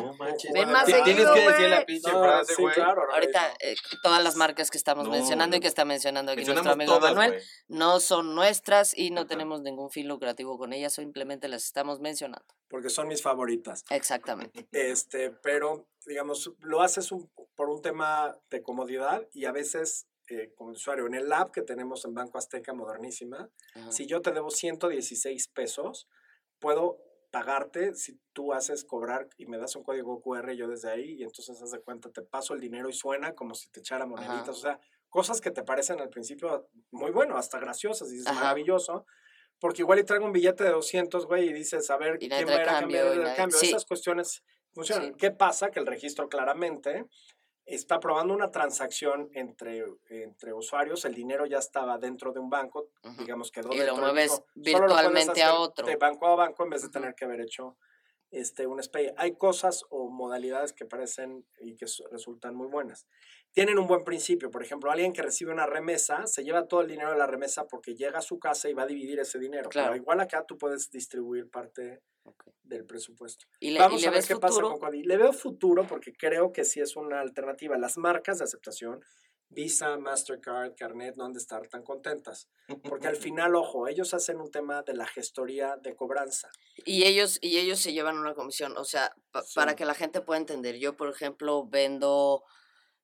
No manches. Ven más naranja. Tienes seguido, que decir la pinche No, frase, sí, güey. claro. Ahorita, eh, todas las marcas que estamos No, mencionando y que está mencionando aquí nuestro amigo todas, Manuel, no son nuestras y no Ajá. tenemos ningún fin lucrativo con ellas, simplemente las estamos mencionando. Porque son mis favoritas. Exactamente. Este, pero, digamos, lo haces un- por un tema de comodidad y a veces, eh, como usuario, en el app que tenemos en Banco Azteca Modernísima, Ajá. si yo te debo 116 pesos, puedo pagarte si tú haces cobrar y me das un código QR yo desde ahí y entonces haz de cuenta, te paso el dinero y suena como si te echara moneditas, Ajá. o sea, cosas que te parecen al principio muy bueno, hasta graciosas, y dices, Ajá. maravilloso, porque igual y traigo un billete de 200, güey, y dices, a ver, ¿quién va a ir a cambiar el cambio? sí. Esas cuestiones funcionan. Sí. ¿Qué pasa? Que el registro claramente está probando una transacción entre, entre usuarios, el dinero ya estaba dentro de un banco, digamos, quedó Y lo mueves lo virtualmente a otro. De banco a banco en vez de tener que haber hecho este, un SPAY. Hay cosas o modalidades que parecen y que su- resultan muy buenas. Tienen un buen principio. Por ejemplo, alguien que recibe una remesa se lleva todo el dinero de la remesa porque llega a su casa y va a dividir ese dinero. Claro. Pero igual acá tú puedes distribuir parte del presupuesto. ¿Y le, Vamos y a ver qué pasa con Cody. Le veo futuro porque creo que sí es una alternativa. Las marcas de aceptación, Visa, Mastercard, Carnet, no han de estar tan contentas. Porque al final, ojo, ellos hacen un tema de la gestoría de cobranza. Y ellos, y ellos se llevan una comisión, o sea, pa- para que la gente pueda entender. Yo, por ejemplo, vendo,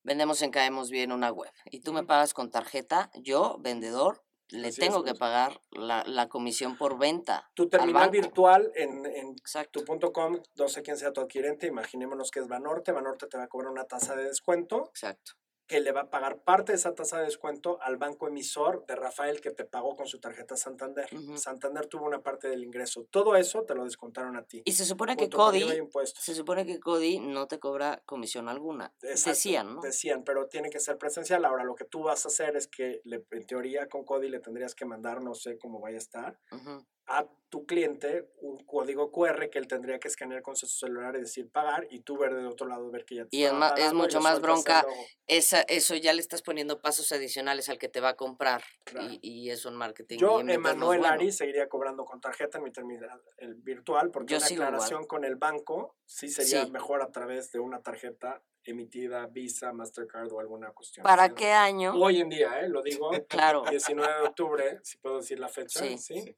vendemos en Caemos Bien una web y tú me pagas con tarjeta, yo, vendedor, le Así es, tengo que pues. pagar la, la comisión por venta. Tu al terminal banco. virtual en, en Exacto. tu punto .com, no sé quién sea tu adquirente, imaginémonos que es Banorte, Banorte te va a cobrar una tasa de descuento Exacto. Que le va a pagar parte de esa tasa de descuento al banco emisor de Rafael que te pagó con su tarjeta Santander. Santander tuvo una parte del ingreso. Todo eso te lo descontaron a ti. Y se supone que Cody, se supone que Cody no te cobra comisión alguna. Exacto, Decían, ¿no? Decían, pero tiene que ser presencial. Ahora lo que tú vas a hacer es que le- en teoría con Cody le tendrías que mandar, no sé cómo vaya a estar. A tu cliente un código QR que él tendría que escanear con su celular y decir pagar y tú ver del otro lado ver que ya te Y es es mucho más bronca. Esa, eso ya le estás poniendo pasos adicionales al que te va a comprar. Claro. Y, y eso en marketing. Yo, es Emanuel bueno. Ari, seguiría cobrando con tarjeta en mi terminal el virtual porque Yo una aclaración con el banco sí sería Sí. mejor a través de una tarjeta emitida Visa, Mastercard o alguna cuestión. ¿Para qué año? Hoy en día, ¿eh? lo digo, Claro. 19 de octubre, si puedo decir la fecha, Sí. ¿sí?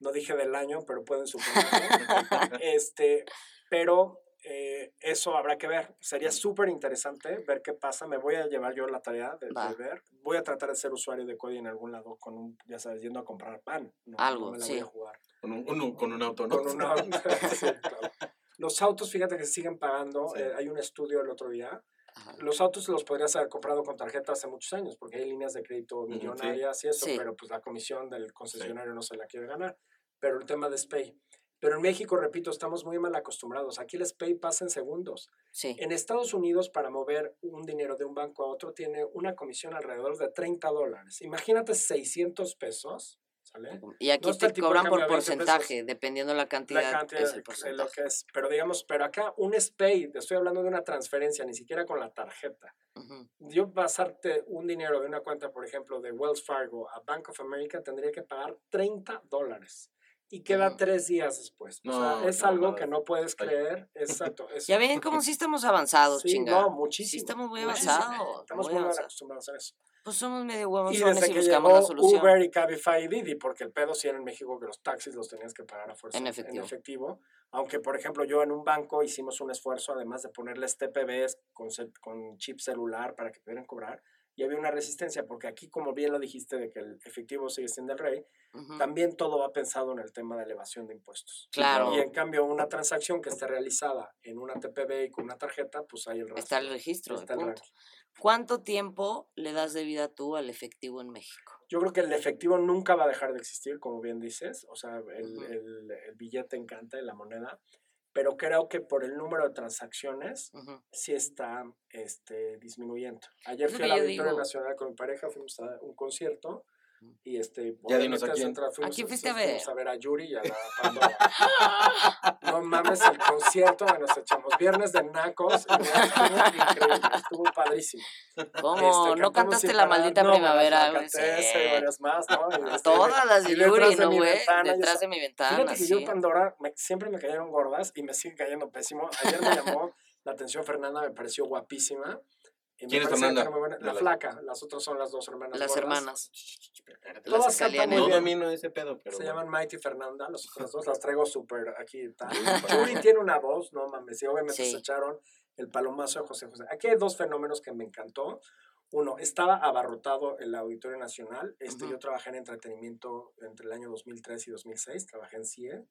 No dije del año, pero pueden suponerlo. este, pero eh, eso habrá que ver. Sería súper interesante ver qué pasa. Me voy a llevar yo la tarea de, de ver. Voy a tratar de ser usuario de Cody en algún lado con un, ya sabes, yendo a comprar pan. No, Algo, no me la sí. voy a jugar. Con un, con un auto, ¿no? Con sí, claro. Los autos, fíjate que se siguen pagando. Sí. Eh, hay un estudio el otro día Ajá. Los autos los podrías haber comprado con tarjeta hace muchos años, porque hay líneas de crédito sí. millonarias y eso, Sí. pero pues la comisión del concesionario no se la quiere ganar. Pero el tema de SPAY. Pero en México, repito, estamos muy mal acostumbrados. Aquí el SPAY pasa en segundos. Sí. En Estados Unidos, para mover un dinero de un banco a otro, tiene una comisión alrededor de 30 dólares. Imagínate 600 pesos, ¿sale? Y aquí No te cobran por 20 pesos. porcentaje, dependiendo la cantidad, La cantidad es el de lo porcentaje. que es. Pero digamos, pero acá un SPAY, estoy hablando de una transferencia, ni siquiera con la tarjeta. Ujú. Yo pasarte un dinero de una cuenta, por ejemplo, de Wells Fargo a Bank of America, tendría que pagar 30 dólares. Y queda tres días después. o sea, No, es qué algo mamada. que no puedes creer. Exacto. es- Ya ven cómo sí estamos avanzados, Sí, no, muchísimo. Sí estamos muy muchísimo. avanzados. Estamos muy muy avanzados. acostumbrados a eso. Pues somos medio Y huevones desde y que buscamos la llegó solución. Uber y Cabify y Didi, porque el pedo sí era en México que los taxis los tenías que pagar a fuerza En efectivo. efectivo. Aunque, por ejemplo, yo en un banco hicimos un esfuerzo, además de ponerles TPBs con, con chip celular para que pudieran cobrar, y había una resistencia, porque aquí, como bien lo dijiste, de que el efectivo sigue siendo el rey, Ujú. también todo va pensado en el tema de elevación de impuestos. Claro. Y en cambio, una transacción que esté realizada en una TPB y con una tarjeta, pues hay el rastro. Está el registro, Está el punto. ¿Cuánto tiempo le das de vida tú al efectivo en México? Yo creo que el efectivo nunca va a dejar de existir, como bien dices. O sea, el, Ujú. el- el billete encanta y la moneda. Pero creo que por el número de transacciones sí está este, disminuyendo. Ayer fui que yo Auditorio. Nacional con mi pareja, fuimos a un concierto. Y este, Ya dinos a quién. fuimos ¿A quién fuiste a ver? a ver a Yuri y a la Pandora. no mames el concierto que nos echamos. Viernes de Nacos. y estuvo increíble, estuvo padrísimo. ¿Cómo? Este, ¿No cantaste la maldita No, primavera? güey? canté Sí. varias más, ¿no? Y, este, Todas las de Yuri, ¿no, güey? Detrás de mi ventana, Fíjate que yo sí. Pandora me- siempre me cayeron gordas y me sigue cayendo pésimo. Ayer me llamó la atención Fernanda, me pareció guapísima. ¿Quién es buena. La flaca, las otras son las dos hermanas. Las gordas. hermanas. Todas Las muy No domino ese pedo, pero. Se bueno. llaman Mighty Fernanda, las otras dos las traigo súper aquí Yuri tiene una voz, no mames, y obviamente Sí. se echaron el palomazo de José José. Aquí hay dos fenómenos que me encantó. Uno, estaba abarrotado el Auditorio Nacional. Este, Ujú. Yo trabajé en entretenimiento entre el año 2003 y 2006, trabajé en CIE.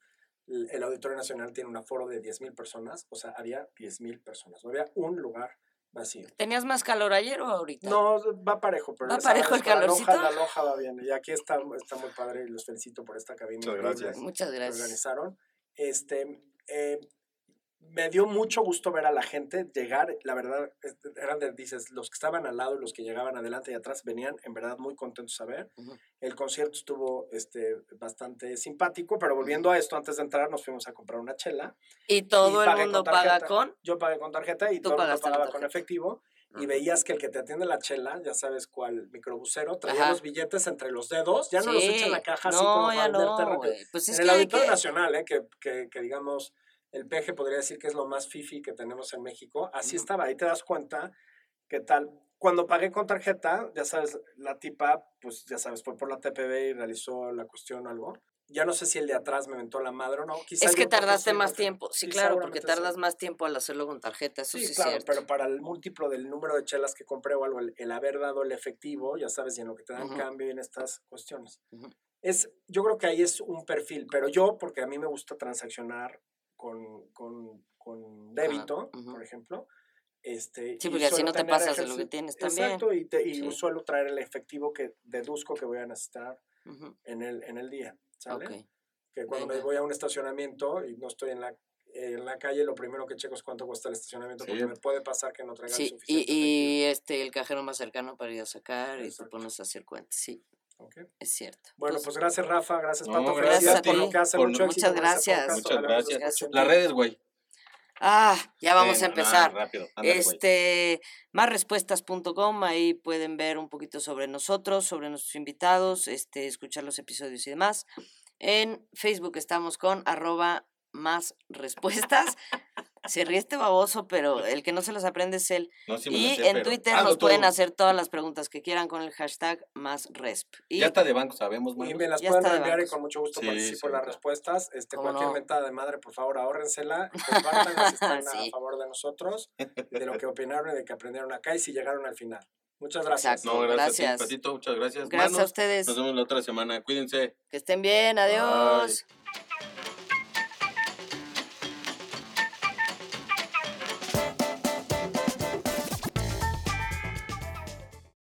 El, el Auditorio Nacional tiene un aforo de 10.000 personas, o sea, había 10.000 personas, no había un lugar vacío. ¿Tenías más calor ayer o ahorita? No, va parejo, pero ¿Va sabes, parejo el con la lonja- calorcito? La lonja va bien. Y aquí está, está muy padre y los felicito por esta cabina. Muchas gracias. Muchas que gracias. organizaron. Este, eh, me dio mucho gusto ver a la gente llegar. La verdad, este, eran de, dices, los que estaban al lado y los que llegaban adelante y atrás venían en verdad muy contentos a ver. Ujú. El concierto estuvo este, bastante simpático, pero volviendo a esto, antes de entrar nos fuimos a comprar una chela. ¿Y todo y el mundo con paga con? Yo pagué con tarjeta y todo el mundo pagaba con efectivo. Y veías que el que te atiende la chela, ya sabes cuál microbusero, traía Ajá. los billetes entre los dedos, ya no los echa en la Sí. caja así no, como ya para no. Pues es en que el Auditorio que... Nacional, ¿eh? que, que, que digamos, el peje podría decir que es lo más fifi que tenemos en México, así estaba, ahí te das cuenta que tal. Cuando pagué con tarjeta, ya sabes, la tipa, pues ya sabes, fue por la TPB y realizó la cuestión o algo. Ya no sé si el de atrás me mentó la madre o no. Quizá Es que tardaste más tiempo. Sí, claro, porque tardas sí. más tiempo al hacerlo con tarjeta. Eso sí, Sí, es claro, cierto. pero para el múltiplo del número de chelas que compré o algo, el, el haber dado el efectivo, ya sabes, y en lo que te dan cambio y en estas cuestiones. Es, yo creo que ahí es un perfil, pero yo, porque a mí me gusta transaccionar con, con, con débito, ujú. por ejemplo. Este, Sí, y porque así no te pasas de lo que tienes también. Exacto, y, te- y Sí. suelo traer el efectivo que deduzco que voy a necesitar Ujú. en el, en el día, ¿sale? Ok. Que cuando me Venga. voy a un estacionamiento y no estoy en la, en la calle, lo primero que checo es cuánto cuesta el estacionamiento, Sí. porque me puede pasar que no traiga el Sí, y, suficiente efectivo. y este, el cajero más cercano para ir a sacar y te Exacto. pones a hacer cuentas. Sí, Es cierto. Bueno, Pues, pues gracias Rafa, gracias No, Pato, gracias a por ti. lo que hace, Por- mucho Muchas este gracias. podcast, Muchas gracias. escuchen. Las redes, güey. Ah, ya vamos a empezar. rápido. Este, másrespuestas.com, ahí pueden ver un poquito sobre nosotros, sobre nuestros invitados, este, escuchar los episodios y demás. En Facebook estamos con arroba más respuestas. Se ríe este baboso, pero el que no se los aprende es él. No, sí Y sé, en pero Twitter nos pueden hacer todas las preguntas que quieran con el hashtag más resp. Y Ya está de banco, sabemos, Y mano. me las Ya pueden enviar y con mucho gusto Sí, participo en sí, las claro. respuestas. Este, ¿Cómo cualquier no? mentada de madre, por favor, ahórrensela, compártanla si están a favor de nosotros, de lo que opinaron y de que aprendieron acá y si llegaron al final. Muchas gracias. Exacto. No, gracias, Gracias. a ti, Patito, muchas gracias. gracias a ustedes. Nos vemos la otra semana. Cuídense. Que estén bien. Adiós. Bye.